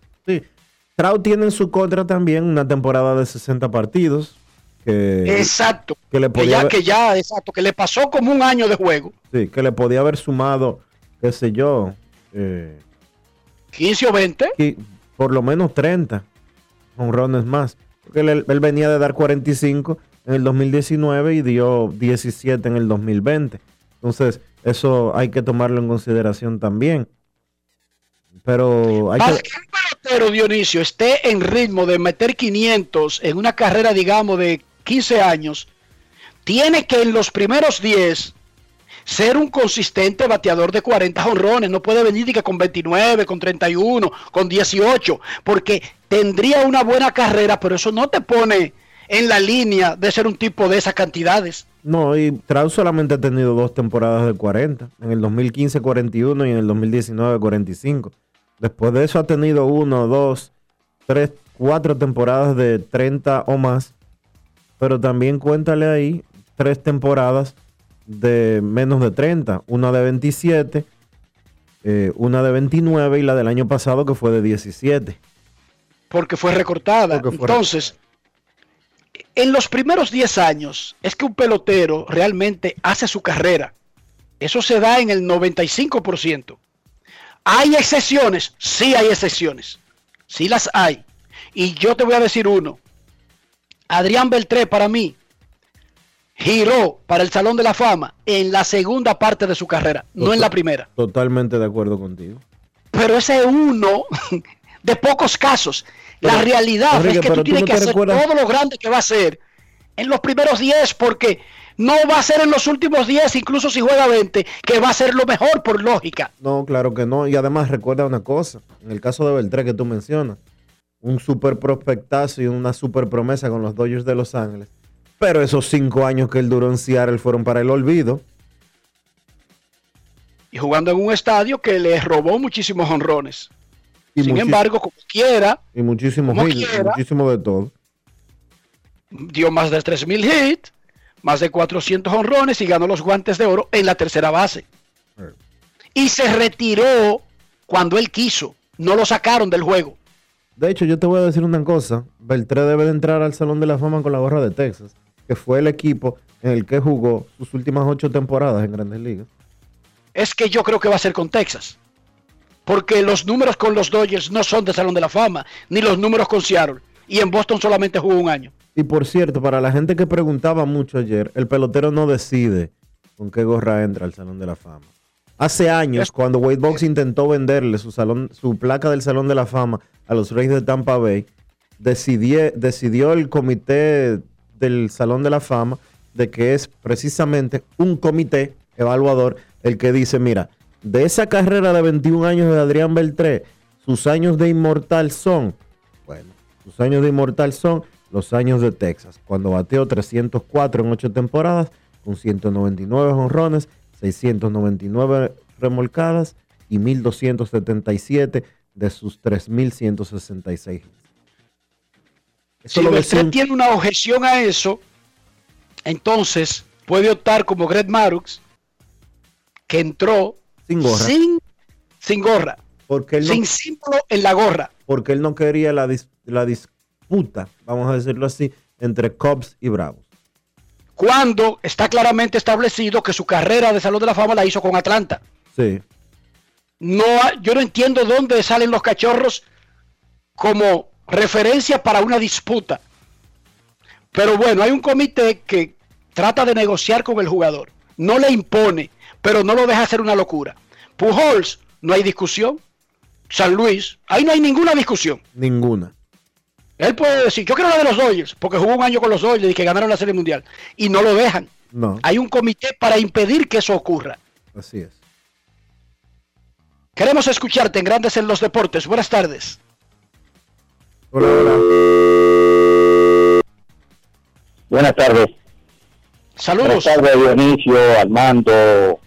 Trout tiene en su contra también una temporada de 60 partidos. Que, Exacto. que le Que ya, haber- que ya, exacto, que le pasó como un año de juego. sí, que le podía haber sumado, qué sé yo, eh, 15 o 20. qui- por lo menos 30 honrones más. Porque él, él venía de dar 45 en el 2019 y dio 17 en el 2020. Entonces, eso hay que tomarlo en consideración también. Pero hay que... Dionisio, esté en ritmo de meter 500 en una carrera, digamos, de 15 años, tiene que en los primeros 10 ser un consistente bateador de 40 jonrones. No puede venir que con 29, con 31, con 18, porque tendría una buena carrera, pero eso no te pone en la línea de ser un tipo de esas cantidades. No, y Trout solamente ha tenido dos temporadas de 40. En el 2015 41 y en el 2019 45. Después de eso ha tenido uno, dos, tres, cuatro temporadas de 30 o más. Pero también cuéntale ahí tres temporadas de menos de 30. Una de 27, eh, una de 29 y la del año pasado que fue de 17. porque fue recortada. Porque fue Entonces, en los primeros 10 años es que un pelotero realmente hace su carrera. Eso se da en el 95%. ¿Hay excepciones? Sí hay excepciones. Sí las hay. Y yo te voy a decir uno. Adrián Beltré para mí giró para el Salón de la Fama en la segunda parte de su carrera, no en la primera. Totalmente de acuerdo contigo. Pero ese es uno de pocos casos. la realidad Enrique, es que tú tú tienes no que hacer recuerdas- todo lo grande que va a ser en los primeros 10 porque no va a ser en los últimos 10, incluso si juega 20, que va a ser lo mejor por lógica. No, claro que no. Y además recuerda una cosa. En el caso de Beltré que tú mencionas, un super prospectazo y una super promesa con los Dodgers de Los Ángeles. Pero esos cinco años que él duró en Seattle fueron para el olvido. Y jugando en un estadio que le robó muchísimos honrones. Y Sin embargo, como quiera, Y muchísimo como hit, quiera. muchísimo de todo. dio más de 3.000 hits, más de 400 honrones y ganó los guantes de oro en la tercera base. Y se retiró cuando él quiso. No lo sacaron del juego. De hecho, yo te voy a decir una cosa. Beltré debe de entrar al Salón de la Fama con la gorra de Texas, que fue el equipo en el que jugó sus últimas ocho temporadas en Grandes Ligas. Es que yo creo que va a ser con Texas. Porque los números con los Dodgers no son de Salón de la Fama, ni los números con Seattle. Y en Boston solamente jugó un año. Y por cierto, para la gente que preguntaba mucho ayer, el pelotero no decide con qué gorra entra al Salón de la Fama. Hace años, cuando Wade Box intentó venderle su, salón, su placa del Salón de la Fama a los Reyes de Tampa Bay, decidie- decidió el comité del Salón de la Fama de que es precisamente un comité evaluador el que dice, mira, de esa carrera de 21 años de Adrián Beltré, sus años de inmortal son, bueno, sus años de inmortal son los años de Texas, cuando bateó 304 en 8 temporadas, con 199 honrones, 699 remolcadas y 1277 de sus 3166. Eso Si decía- tiene una objeción a eso, entonces puede optar como Greg Marux, que entró Sin gorra. sin, sin gorra, porque él no- sin símbolo en la gorra. porque él no quería la, dis- la disputa, vamos a decirlo así, entre Cubs y Bravos. Cuando está claramente establecido que su carrera de Salón de la Fama la hizo con Atlanta. Sí. No, yo no entiendo dónde salen los cachorros como referencia para una disputa. Pero bueno, hay un comité que trata de negociar con el jugador. No le impone, pero no lo deja hacer una locura. Pujols, no hay discusión. San Luis, ahí no hay ninguna discusión. Ninguna. Él puede decir, yo quiero la de los Dodgers, porque jugó un año con los Dodgers y que ganaron la Serie Mundial. Y no lo dejan. No, Hay un comité para impedir que eso ocurra. así es. Queremos escucharte en Grandes en los Deportes. Buenas tardes. Hola, hola. Buenas tardes. Saludos. Buenas tardes, Dionisio, Armando,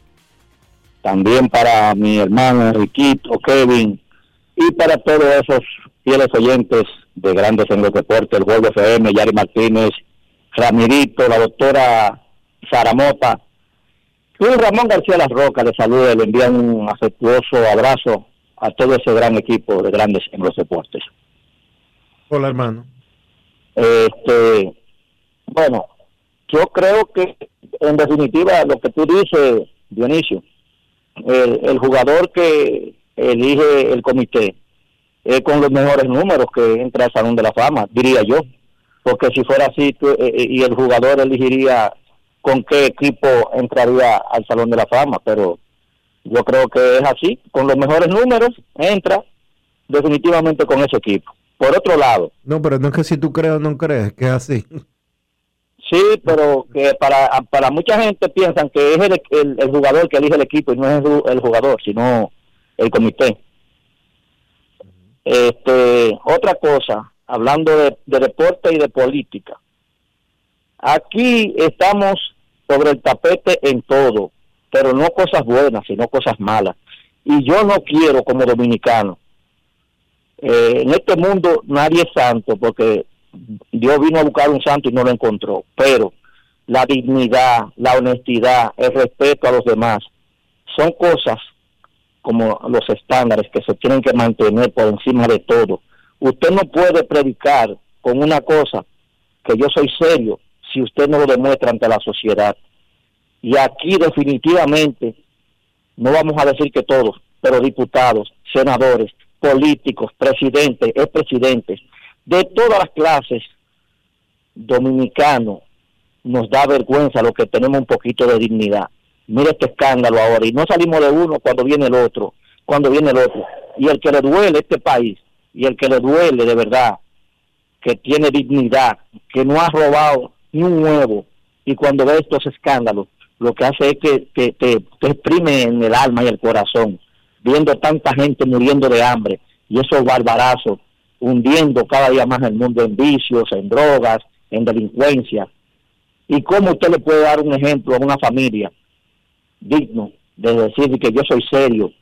también para mi hermano Enriquito, Kevin, y para todos esos fieles oyentes de Grandes en los Deportes, el Juego FM, Yari Martínez, Ramirito, la doctora Zaramota, y Ramón García Las Rocas, le saluda, le envía un afectuoso abrazo a todo ese gran equipo de Grandes en los Deportes. Hola, hermano. Este, bueno, yo creo que en definitiva lo que tú dices, Dionisio, el, el jugador que elige el comité es con los mejores números que entra al Salón de la Fama, diría yo. Porque si fuera así tú- eh, eh, y el jugador elegiría con qué equipo entraría al Salón de la Fama, pero yo creo que es así, con los mejores números entra definitivamente con ese equipo. Por otro lado, No, pero no es que si tú crees o no crees, que es así. Sí, pero que para, para mucha gente piensan que es el, el, el jugador que elige el equipo y no es el, el jugador, sino el comité. Este, otra cosa, hablando de, de deporte y de política. Aquí estamos sobre el tapete en todo, pero no cosas buenas, sino cosas malas. Y yo no quiero como dominicano. eh, en este mundo nadie es santo porque Dios vino a buscar un santo y no lo encontró. Pero la dignidad, la honestidad, el respeto a los demás son cosas como los estándares que se tienen que mantener por encima de todo. Usted no puede predicar con una cosa que yo soy serio si usted no lo demuestra ante la sociedad. Y aquí definitivamente, no vamos a decir que todos, pero diputados, senadores, políticos, presidentes, expresidentes, de todas las clases, dominicanos, nos da vergüenza lo que tenemos un poquito de dignidad. Mira este escándalo ahora, y no salimos de uno cuando viene el otro, cuando viene el otro. Y el que le duele este país, y el que le duele de verdad, que tiene dignidad, que no ha robado ni un huevo, y cuando ve estos escándalos, lo que hace es que te, te, exprime en el alma y el corazón, viendo tanta gente muriendo de hambre, y esos barbarazos hundiendo cada día más el mundo en vicios, en drogas, en delincuencia. ¿Y cómo usted le puede dar un ejemplo a una familia digno de decir que yo soy serio,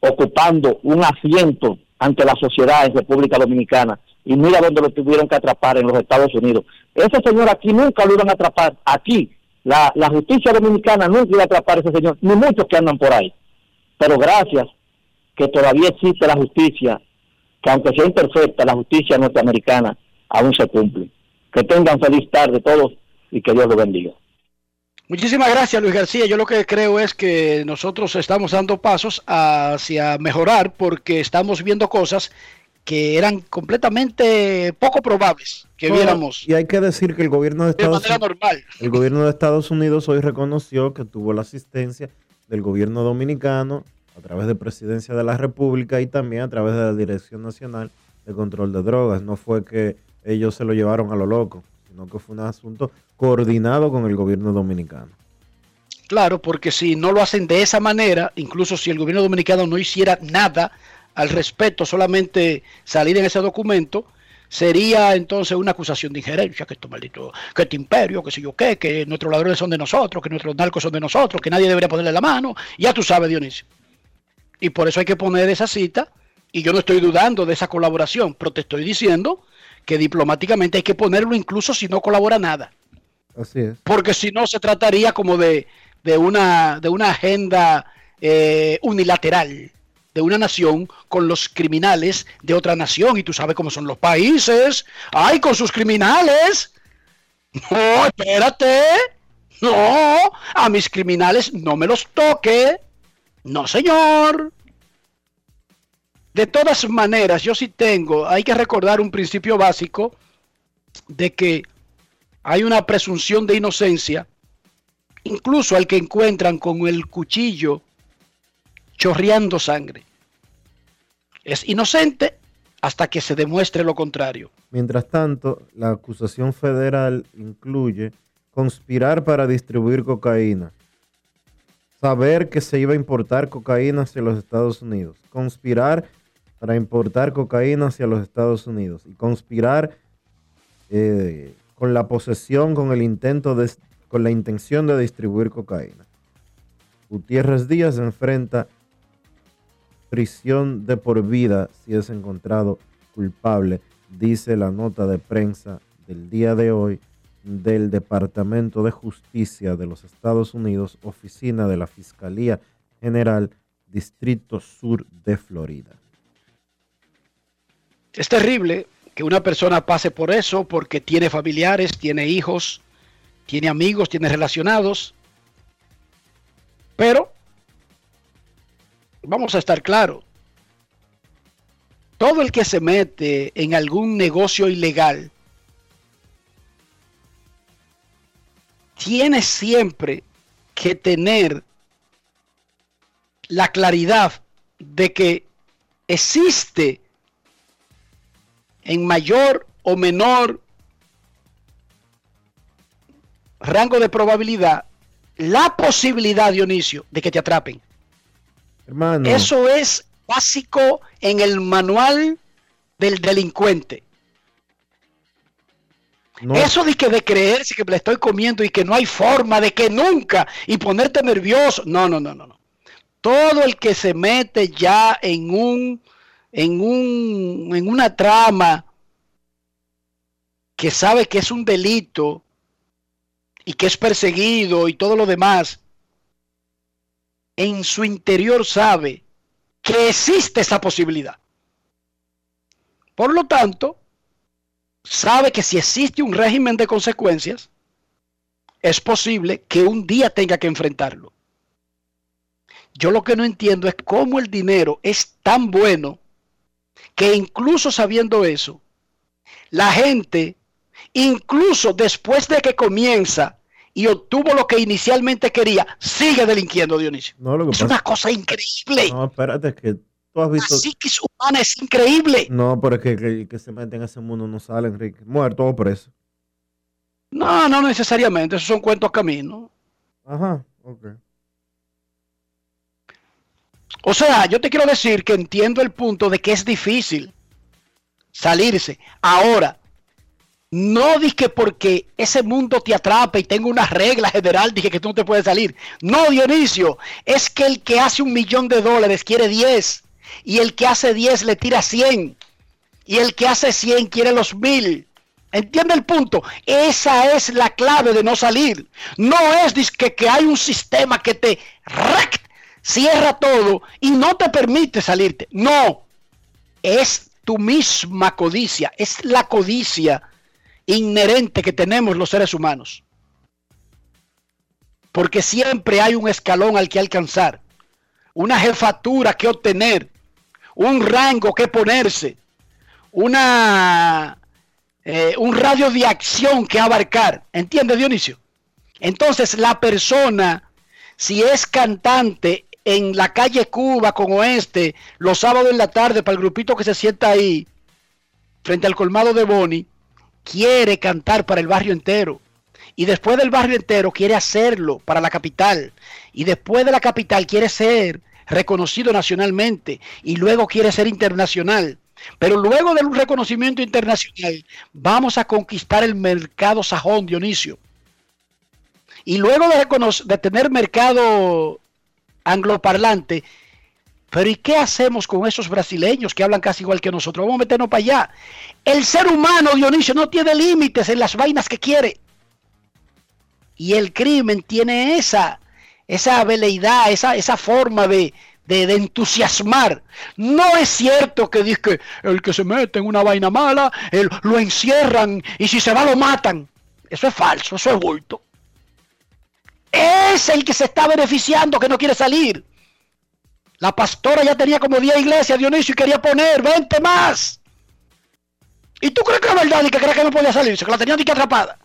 ocupando un asiento ante la sociedad en República Dominicana? Y mira dónde lo tuvieron que atrapar en los Estados Unidos. Ese señor aquí nunca lo iban a atrapar. Aquí, la, la justicia dominicana nunca iba a atrapar a ese señor, ni muchos que andan por ahí. Pero gracias que todavía existe la justicia, que aunque sea imperfecta, la justicia norteamericana aún se cumple. Que tengan feliz tarde todos y que Dios los bendiga. Muchísimas gracias, Luis García. Yo lo que creo es que nosotros estamos dando pasos hacia mejorar porque estamos viendo cosas que eran completamente poco probables que viéramos Y hay que decir que el gobierno de de Estados manera normal. El gobierno de Estados Unidos hoy reconoció que tuvo la asistencia del gobierno dominicano a través de Presidencia de la República y también a través de la Dirección Nacional de Control de Drogas. No fue que ellos se lo llevaron a lo loco, sino que fue un asunto coordinado con el gobierno dominicano. Claro, porque si no lo hacen de esa manera, incluso si el gobierno dominicano no hiciera nada al respecto, solamente salir en ese documento, sería entonces una acusación de injerencia, que esto maldito, que este imperio, que sé yo qué, que nuestros ladrones son de nosotros, que nuestros narcos son de nosotros, que nadie debería ponerle la mano. Ya tú sabes, Dionisio. Y por eso hay que poner esa cita, y yo no estoy dudando de esa colaboración, pero te estoy diciendo que diplomáticamente hay que ponerlo incluso si no colabora nada Así es. porque si no se trataría como de, de una, de una agenda eh, unilateral de una nación con los criminales de otra nación. Y tú sabes cómo son los países. ¡Ay, con sus criminales! No, espérate. No, a mis criminales no me los toque. No, señor. De todas maneras, yo sí tengo, hay que recordar un principio básico de que hay una presunción de inocencia, incluso al que encuentran con el cuchillo chorreando sangre. Es inocente hasta que se demuestre lo contrario. Mientras tanto, la acusación federal incluye conspirar para distribuir cocaína, saber que se iba a importar cocaína hacia los Estados Unidos, conspirar para importar cocaína hacia los Estados Unidos y conspirar eh, con la posesión, con el intento de, con la intención de distribuir cocaína. Gutiérrez Díaz enfrenta prisión de por vida si es encontrado culpable, dice la nota de prensa del día de hoy del Departamento de Justicia de los Estados Unidos, oficina de la Fiscalía General, Distrito Sur de Florida. Es terrible que una persona pase por eso porque tiene familiares, tiene hijos, tiene amigos, tiene relacionados. Pero vamos a estar claros. Todo el que se mete en algún negocio ilegal tiene siempre que tener la claridad de que existe en mayor o menor rango de probabilidad la posibilidad, Dionisio, de que te atrapen. Hermano. Eso es básico en el manual del delincuente. Eso de que de creerse que la estoy comiendo y que no hay forma de que nunca y ponerte nervioso. No, no, no, no, no. Todo el que se mete ya en un en un en una trama que sabe que es un delito y que es perseguido y todo lo demás, en su interior sabe que existe esa posibilidad. Por lo tanto, sabe que si existe un régimen de consecuencias, es posible que un día tenga que enfrentarlo. Yo lo que no entiendo es cómo el dinero es tan bueno que incluso sabiendo eso, la gente, incluso después de que comienza y obtuvo lo que inicialmente quería, sigue delinquiendo, Dionisio. es una cosa increíble. No, espérate, que tú has visto. La psiquis humana es increíble. No, pero es que, que, que se meten en ese mundo no sale, Enrique. Muerto o preso. No, no necesariamente. Esos son cuentos caminos. Ajá, ok. O sea, yo te quiero decir que entiendo el punto de que es difícil salirse. Ahora, no dije porque ese mundo te atrapa y tengo una regla general, dije que tú no te puedes salir. No, Dionisio, es que el que hace un millón de dólares quiere 10 y el que hace 10 le tira 100 y el que hace 100 quiere los mil. ¿Entiende el punto? Esa es la clave de no salir. No es que, que hay un sistema que te cierra todo y no te permite salirte. No, es tu misma codicia, es la codicia inherente que tenemos los seres humanos. Porque siempre hay un escalón al que alcanzar, una jefatura que obtener, un rango que ponerse, una, eh, un radio de acción que abarcar. ¿Entiende Dionisio? Entonces la persona, si es cantante en la calle Cuba con Oeste, los sábados en la tarde para el grupito que se sienta ahí, frente al colmado de Boni, quiere cantar para el barrio entero. Y después del barrio entero quiere hacerlo para la capital. Y después de la capital quiere ser reconocido nacionalmente. Y luego quiere ser internacional. Pero luego del reconocimiento internacional, vamos a conquistar el mercado sajón, Dionisio. Y luego de, de tener mercado angloparlante, pero ¿y qué hacemos con esos brasileños que hablan casi igual que nosotros? Vamos a meternos para allá. El ser humano, Dionisio, no tiene límites en las vainas que quiere. Y el crimen tiene esa, esa veleidad, esa, esa forma de, de, entusiasmar. No es cierto que dice que el que se mete en una vaina mala, lo encierran y si se va lo matan. Eso es falso, eso es bulto. Es el que se está beneficiando, que no quiere salir. La pastora ya tenía como 10 iglesias, Dionisio, y quería poner 20 más. ¿Y tú crees que es verdad y que crees que no podía salirse? Que la tenían que atrapada.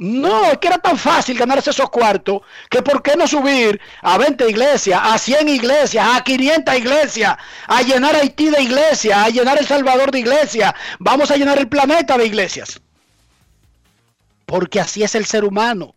No, es que era tan fácil ganarse esos cuartos que por qué no subir a 20 iglesias, a 100 iglesias, a 500 iglesias, a llenar Haití de iglesias, a llenar El Salvador de iglesias. Vamos a llenar el planeta de iglesias. Porque así es el ser humano.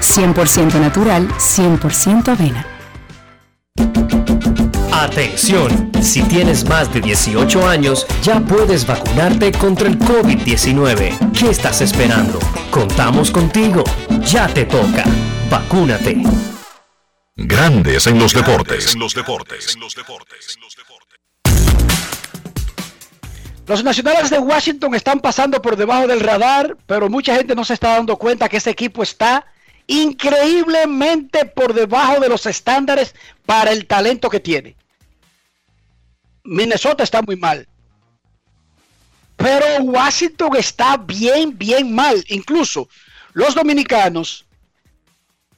100% natural, 100% avena. Atención, si tienes más de 18 años, ya puedes vacunarte contra el COVID-19. ¿Qué estás esperando? Contamos contigo. Ya te toca. Vacúnate. Grandes en los deportes. Los nacionales de Washington están pasando por debajo del radar, pero mucha gente no se está dando cuenta que ese equipo está increíblemente por debajo de los estándares para el talento que tiene. Minnesota está muy mal. Pero Washington está bien, bien mal. Incluso los dominicanos,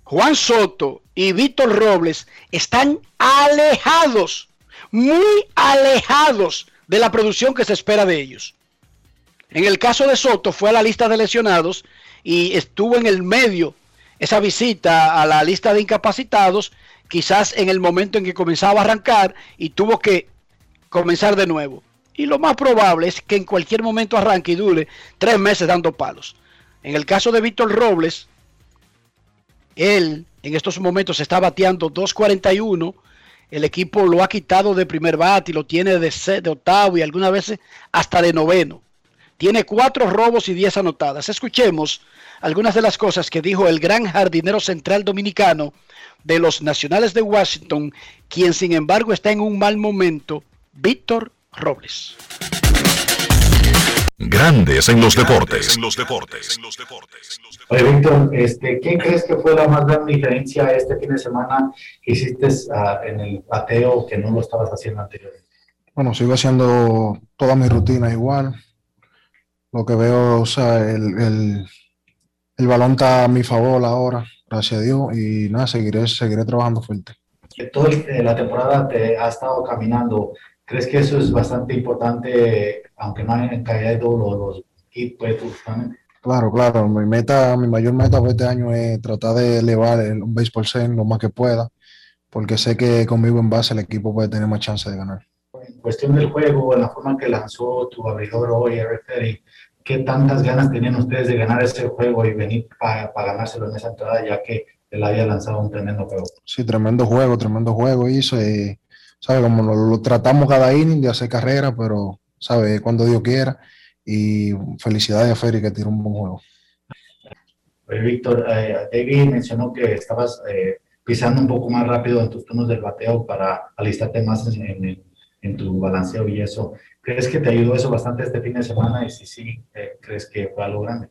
Juan Soto y Víctor Robles, están alejados, muy alejados de la producción que se espera de ellos. En el caso de Soto fue a la lista de lesionados y estuvo en el medio esa visita a la lista de incapacitados, quizás en el momento en que comenzaba a arrancar y tuvo que comenzar de nuevo. Y lo más probable es que en cualquier momento arranque y dure tres meses dando palos. En el caso de Víctor Robles, él en estos momentos está bateando 2.41. El equipo lo ha quitado de primer bate y lo tiene de, de octavo y algunas veces hasta de noveno. Tiene cuatro robos y diez anotadas. Escuchemos algunas de las cosas que dijo el gran jardinero central dominicano de los Nacionales de Washington, quien sin embargo está en un mal momento Víctor Robles. Grandes en los deportes. Oye, Víctor, este, ¿qué crees que fue la más gran diferencia este fin de semana que hiciste uh, en el bateo que no lo estabas haciendo anteriormente? Bueno, sigo haciendo toda mi rutina igual. Lo que veo, o sea, el, el, el balón está a mi favor ahora, gracias a Dios, y nada, seguiré, seguiré trabajando fuerte. Toda la temporada te ha estado caminando ¿Crees que eso es bastante importante, aunque no hayan caído los, los equipos? Claro, claro. Mi meta, mi mayor meta este año es tratar de elevar el béisbol zen lo más que pueda, porque sé que conmigo en base el equipo puede tener más chance de ganar. Cuestión del juego, en la forma que lanzó tu abridor hoy, Eric ¿qué tantas ganas tenían ustedes de ganar ese juego y venir para ganárselo en esa entrada, ya que él había lanzado un tremendo juego? Sí, tremendo juego, tremendo juego hizo. Y ¿sabe? Como lo, tratamos cada inning de hacer carrera, pero, ¿sabe? Cuando Dios quiera. Y felicidades a Ferry que tiró un buen juego. Oye, Víctor, eh, David mencionó que estabas eh, pisando un poco más rápido en tus turnos del bateo para alistarte más en, en, tu balanceo y eso. ¿Crees que te ayudó eso bastante este fin de semana? Y si sí, eh, ¿crees que fue algo grande?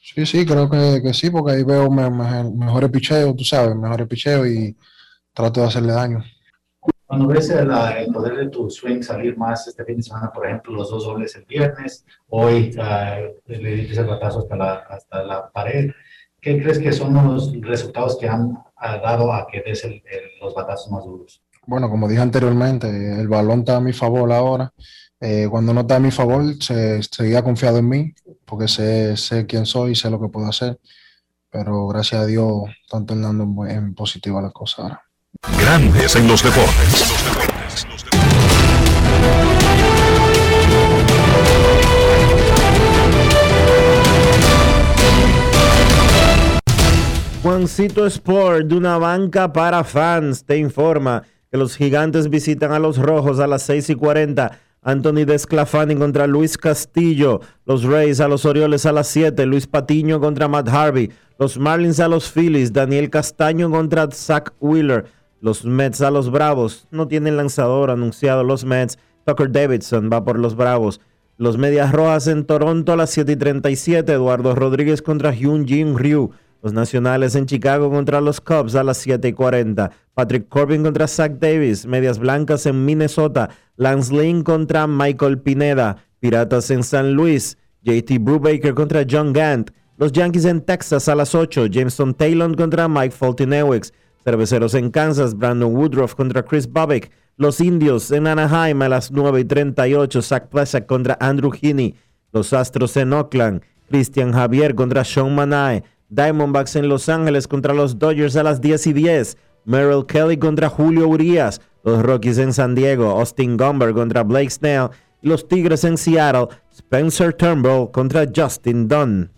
Sí, sí, creo que, que sí, porque ahí veo mejores picheos, tú sabes, mejores picheos y trato de hacerle daño. Cuando ves el, poder de tu swing salir más este fin de semana, por ejemplo, los dos dobles el viernes, hoy uh, le diste el batazo hasta la, hasta la pared, ¿qué crees que son los resultados que han dado a que des los batazos más duros? Bueno, como dije anteriormente, el balón está a mi favor ahora. Eh, cuando no está a mi favor, se, seguía confiado en mí, porque sé, sé quién soy y sé lo que puedo hacer. Pero gracias a Dios, están tornando en, en positiva las cosas ahora. Grandes en los deportes. Juancito Sport, de una banca para fans, te informa los gigantes visitan a los rojos a las 6 y 40. Anthony Desclafani contra Luis Castillo. Los Rays a los Orioles a las 7. Luis Patiño contra Matt Harvey. Los Marlins a los Phillies. Daniel Castaño contra Zach Wheeler. Los Mets a los Bravos. No tienen lanzador anunciado los Mets. Tucker Davidson va por los Bravos. Los Medias Rojas en Toronto a las 7 y 37. Eduardo Rodríguez contra Hyun Jin Ryu. Los Nacionales en Chicago contra los Cubs a las 7 y 40. Patrick Corbin contra Zach Davis. Medias Blancas en Minnesota. Lance Lynn contra Michael Pineda. Piratas en San Luis. JT Brubaker contra John Gant. Los Yankees en Texas a las 8. Jameson Taylor contra Mike Fultonewicz. Cerveceros en Kansas. Brandon Woodruff contra Chris Bobbick. Los Indios en Anaheim a las 9 y 38. Zach Plesak contra Andrew Heaney. Los Astros en Oakland. Christian Javier contra Sean Manae. Diamondbacks en Los Ángeles contra los Dodgers a las 10 y 10. Merrill Kelly contra Julio Urias. Los Rockies en San Diego. Austin Gomber contra Blake Snell. Los Tigres en Seattle. Spencer Turnbull contra Justin Dunn.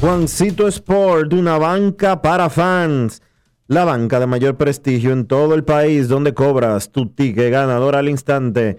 Juancito Sport, una banca para fans. La banca de mayor prestigio en todo el país donde cobras tu ticket ganador al instante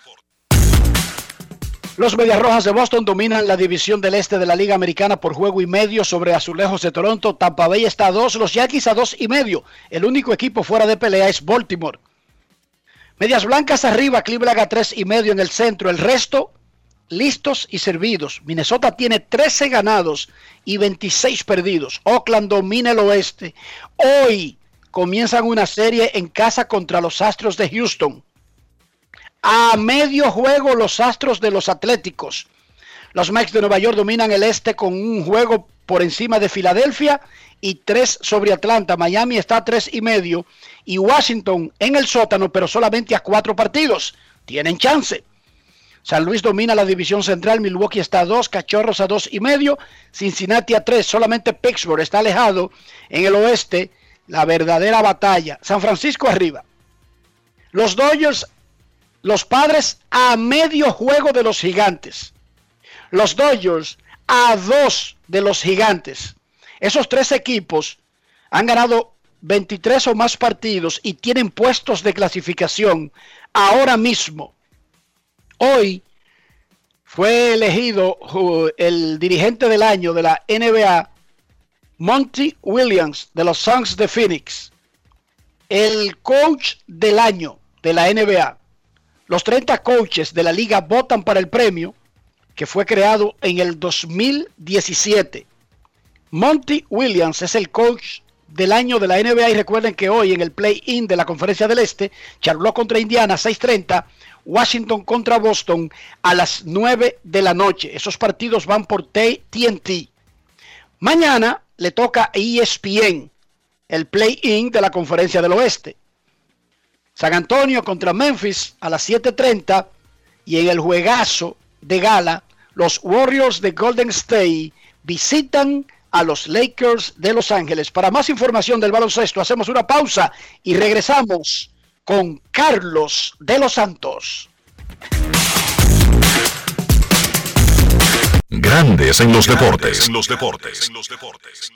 Medias Rojas de Boston dominan la división del este de la Liga Americana por juego y medio sobre Azulejos de Toronto. Tampa Bay está a dos, los Yankees a dos y medio. El único equipo fuera de pelea es Baltimore. Medias Blancas arriba, Cleveland a tres y medio en el centro. El resto listos y servidos. Minnesota tiene 13 ganados y 26 perdidos. Oakland domina el oeste. Hoy comienzan una serie en casa contra los Astros de Houston. A medio juego los Astros de los Atléticos. Los Mets de Nueva York dominan el este con un juego por encima de Filadelfia y tres sobre Atlanta. Miami está a tres y medio y Washington en el sótano, pero solamente a cuatro partidos. Tienen chance. San Luis domina la división central, Milwaukee está a dos, Cachorros a dos y medio, Cincinnati a tres, solamente Pittsburgh está alejado en el oeste la verdadera batalla. San Francisco arriba. Los Dodgers, los padres a medio juego de los gigantes. Los Dodgers a dos de los gigantes. Esos tres equipos han ganado 23 o más partidos y tienen puestos de clasificación ahora mismo. Hoy fue elegido el dirigente del año de la NBA Monty Williams de los Suns de Phoenix, el coach del año de la NBA. Los 30 coaches de la liga votan para el premio que fue creado en el 2017. Monty Williams es el coach del año de la NBA y recuerden que hoy en el play-in de la Conferencia del Este, Charlotte contra Indiana 6:30, Washington contra Boston a las 9 de la noche. Esos partidos van por TNT. Mañana le toca ESPN el play-in de la Conferencia del Oeste. San Antonio contra Memphis a las 7.30 y en el juegazo de gala, los Warriors de Golden State visitan a los Lakers de Los Ángeles. Para más información del baloncesto, hacemos una pausa y regresamos con Carlos de los Santos. Grandes en los deportes. En los deportes. En los deportes. En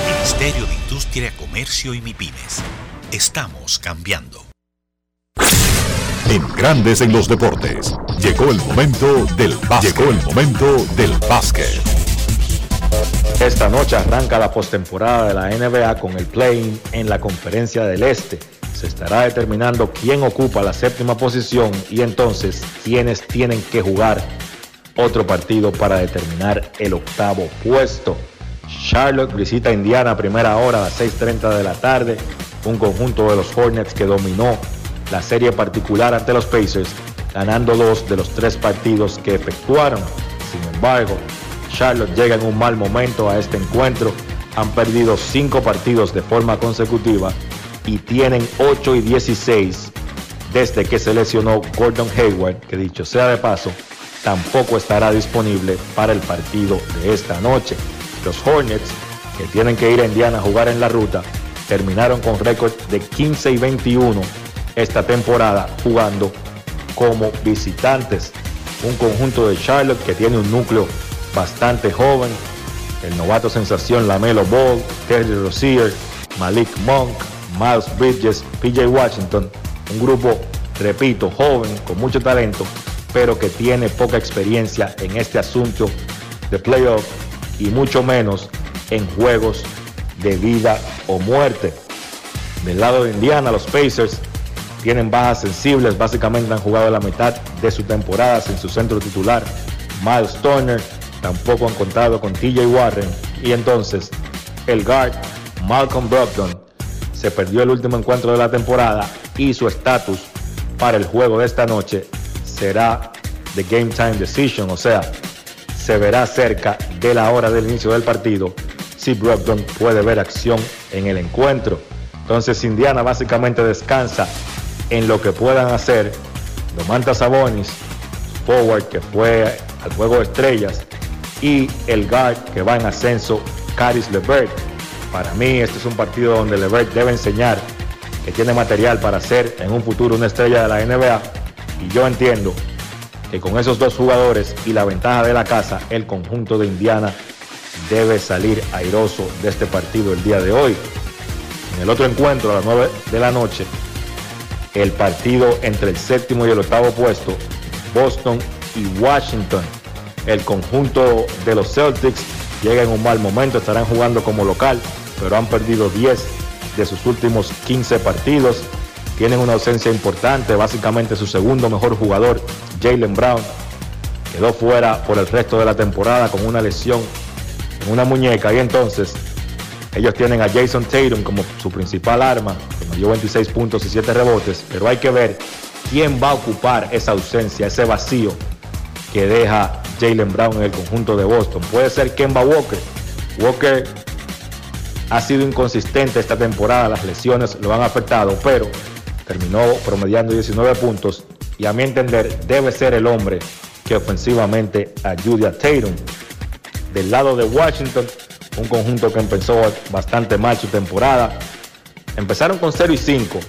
Ministerio de Industria, Comercio y MIPIMES. Estamos cambiando. En Grandes en los Deportes. Llegó el momento del básquet. Llegó el momento del básquet. Esta noche arranca la postemporada de la NBA con el play en la Conferencia del Este. Se estará determinando quién ocupa la séptima posición y entonces quiénes tienen que jugar otro partido para determinar el octavo puesto. Charlotte visita Indiana a primera hora a las 6.30 de la tarde, un conjunto de los Hornets que dominó la serie particular ante los Pacers, ganando dos de los tres partidos que efectuaron. Sin embargo, Charlotte llega en un mal momento a este encuentro, han perdido cinco partidos de forma consecutiva y tienen 8 y 16 desde que se lesionó Gordon Hayward, que dicho sea de paso, tampoco estará disponible para el partido de esta noche. Los Hornets, que tienen que ir a Indiana a jugar en la ruta, terminaron con récord de 15 y 21 esta temporada jugando como visitantes. Un conjunto de Charlotte que tiene un núcleo bastante joven. El novato sensación Lamelo Ball, Terry Rozier, Malik Monk, Miles Bridges, PJ Washington. Un grupo, repito, joven, con mucho talento, pero que tiene poca experiencia en este asunto de playoff y mucho menos en juegos de vida o muerte. Del lado de Indiana, los Pacers tienen bajas sensibles, básicamente han jugado la mitad de su temporada sin su centro titular. Miles Turner tampoco han contado con TJ Warren y entonces el guard Malcolm Brogdon se perdió el último encuentro de la temporada y su estatus para el juego de esta noche será de game time decision, o sea, se verá cerca de la hora del inicio del partido si Brogdon puede ver acción en el encuentro. Entonces Indiana básicamente descansa en lo que puedan hacer Domantas Sabonis, forward que fue al juego de estrellas, y el guard que va en ascenso, Caris LeVert. Para mí este es un partido donde LeVert debe enseñar que tiene material para ser en un futuro una estrella de la NBA y yo entiendo que con esos dos jugadores y la ventaja de la casa, el conjunto de Indiana debe salir airoso de este partido el día de hoy. En el otro encuentro a las 9 de la noche, el partido entre el séptimo y el octavo puesto, Boston y Washington. El conjunto de los Celtics llega en un mal momento, estarán jugando como local, pero han perdido 10 de sus últimos 15 partidos tienen una ausencia importante, básicamente su segundo mejor jugador, Jalen Brown, quedó fuera por el resto de la temporada con una lesión en una muñeca y entonces ellos tienen a Jason Tatum como su principal arma, que dio 26 puntos y 7 rebotes, pero hay que ver quién va a ocupar esa ausencia, ese vacío que deja Jalen Brown en el conjunto de Boston. Puede ser Kemba Walker. Walker ha sido inconsistente esta temporada, las lesiones lo han afectado, pero terminó promediando 19 puntos y a mi entender debe ser el hombre que ofensivamente ayude a Tatum. Del lado de Washington, un conjunto que empezó bastante mal su temporada. Empezaron con 0 y 5,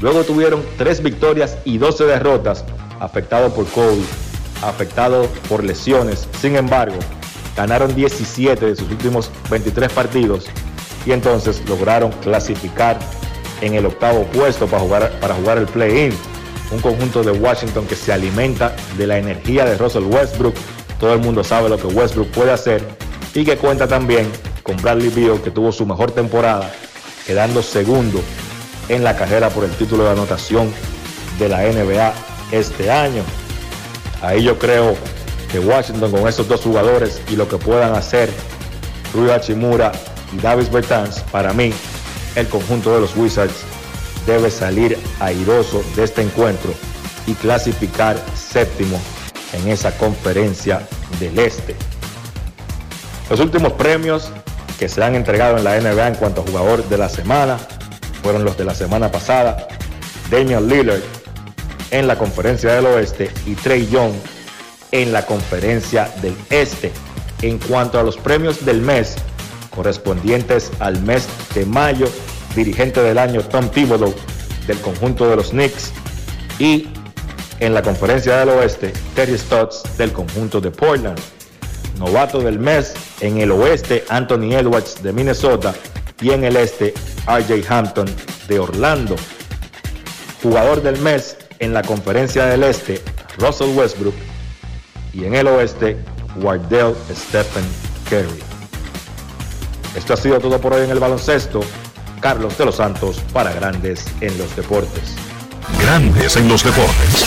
luego tuvieron 3 victorias y 12 derrotas, afectado por COVID, afectado por lesiones. Sin embargo, ganaron 17 de sus últimos 23 partidos y entonces lograron clasificar en el octavo puesto para jugar, para jugar el play-in. Un conjunto de Washington que se alimenta de la energía de Russell Westbrook. Todo el mundo sabe lo que Westbrook puede hacer y que cuenta también con Bradley Beal que tuvo su mejor temporada, quedando segundo en la carrera por el título de anotación de la NBA este año. Ahí yo creo que Washington con esos dos jugadores y lo que puedan hacer Rui Hachimura y Davis Bertans, para mí el conjunto de los Wizards debe salir airoso de este encuentro y clasificar séptimo en esa conferencia del Este. Los últimos premios que se han entregado en la NBA en cuanto a jugador de la semana, fueron los de la semana pasada. Damian Lillard en la conferencia del oeste y Trey Young en la conferencia del este. En cuanto a los premios del mes correspondientes al mes de mayo, dirigente del año Tom Thibodeau del conjunto de los Knicks y en la conferencia del oeste Terry Stotts del conjunto de Portland. Novato del mes en el oeste Anthony Edwards de Minnesota y en el este RJ Hampton de Orlando. Jugador del mes en la conferencia del este Russell Westbrook y en el oeste Wardell Stephen Curry. Esto ha sido todo por hoy en el baloncesto. Carlos de los Santos para Grandes en los Deportes. Grandes en los Deportes.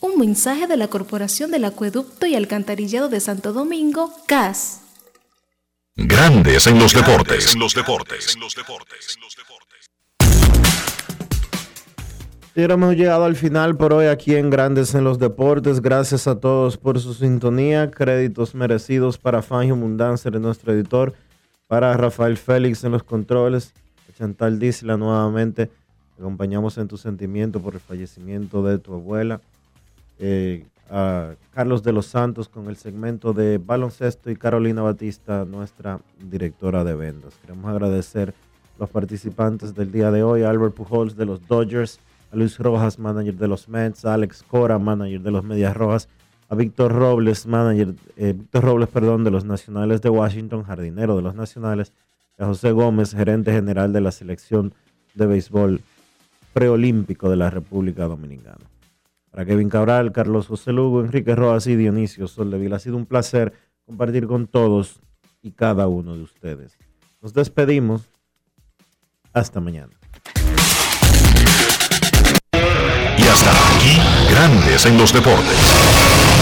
Un mensaje de la Corporación del Acueducto y Alcantarillado de Santo Domingo, CAS. Grandes en los deportes. En los deportes. Y ahora hemos llegado al final por hoy aquí en Grandes en los Deportes. Gracias a todos por su sintonía. Créditos merecidos para Fangio Mundancer, nuestro editor. Para Rafael Félix en los controles. Chantal Disla nuevamente. Te acompañamos en tu sentimiento por el fallecimiento de tu abuela. Eh, a Carlos de los Santos con el segmento de baloncesto y Carolina Batista, nuestra directora de ventas. Queremos agradecer a los participantes del día de hoy, Albert Pujols de los Dodgers, a Luis Rojas, manager de los Mets, a Alex Cora, manager de los Medias Rojas, a Víctor Robles, manager, eh, Víctor Robles, perdón, de los Nacionales de Washington, jardinero de los Nacionales, a José Gómez, gerente general de la selección de béisbol preolímpico de la República Dominicana. Para Kevin Cabral, Carlos José Lugo, Enrique Rojas y Dionisio Soldevila, ha sido un placer compartir con todos y cada uno de ustedes. Nos despedimos. Hasta mañana. Y hasta aquí, Grandes en los Deportes.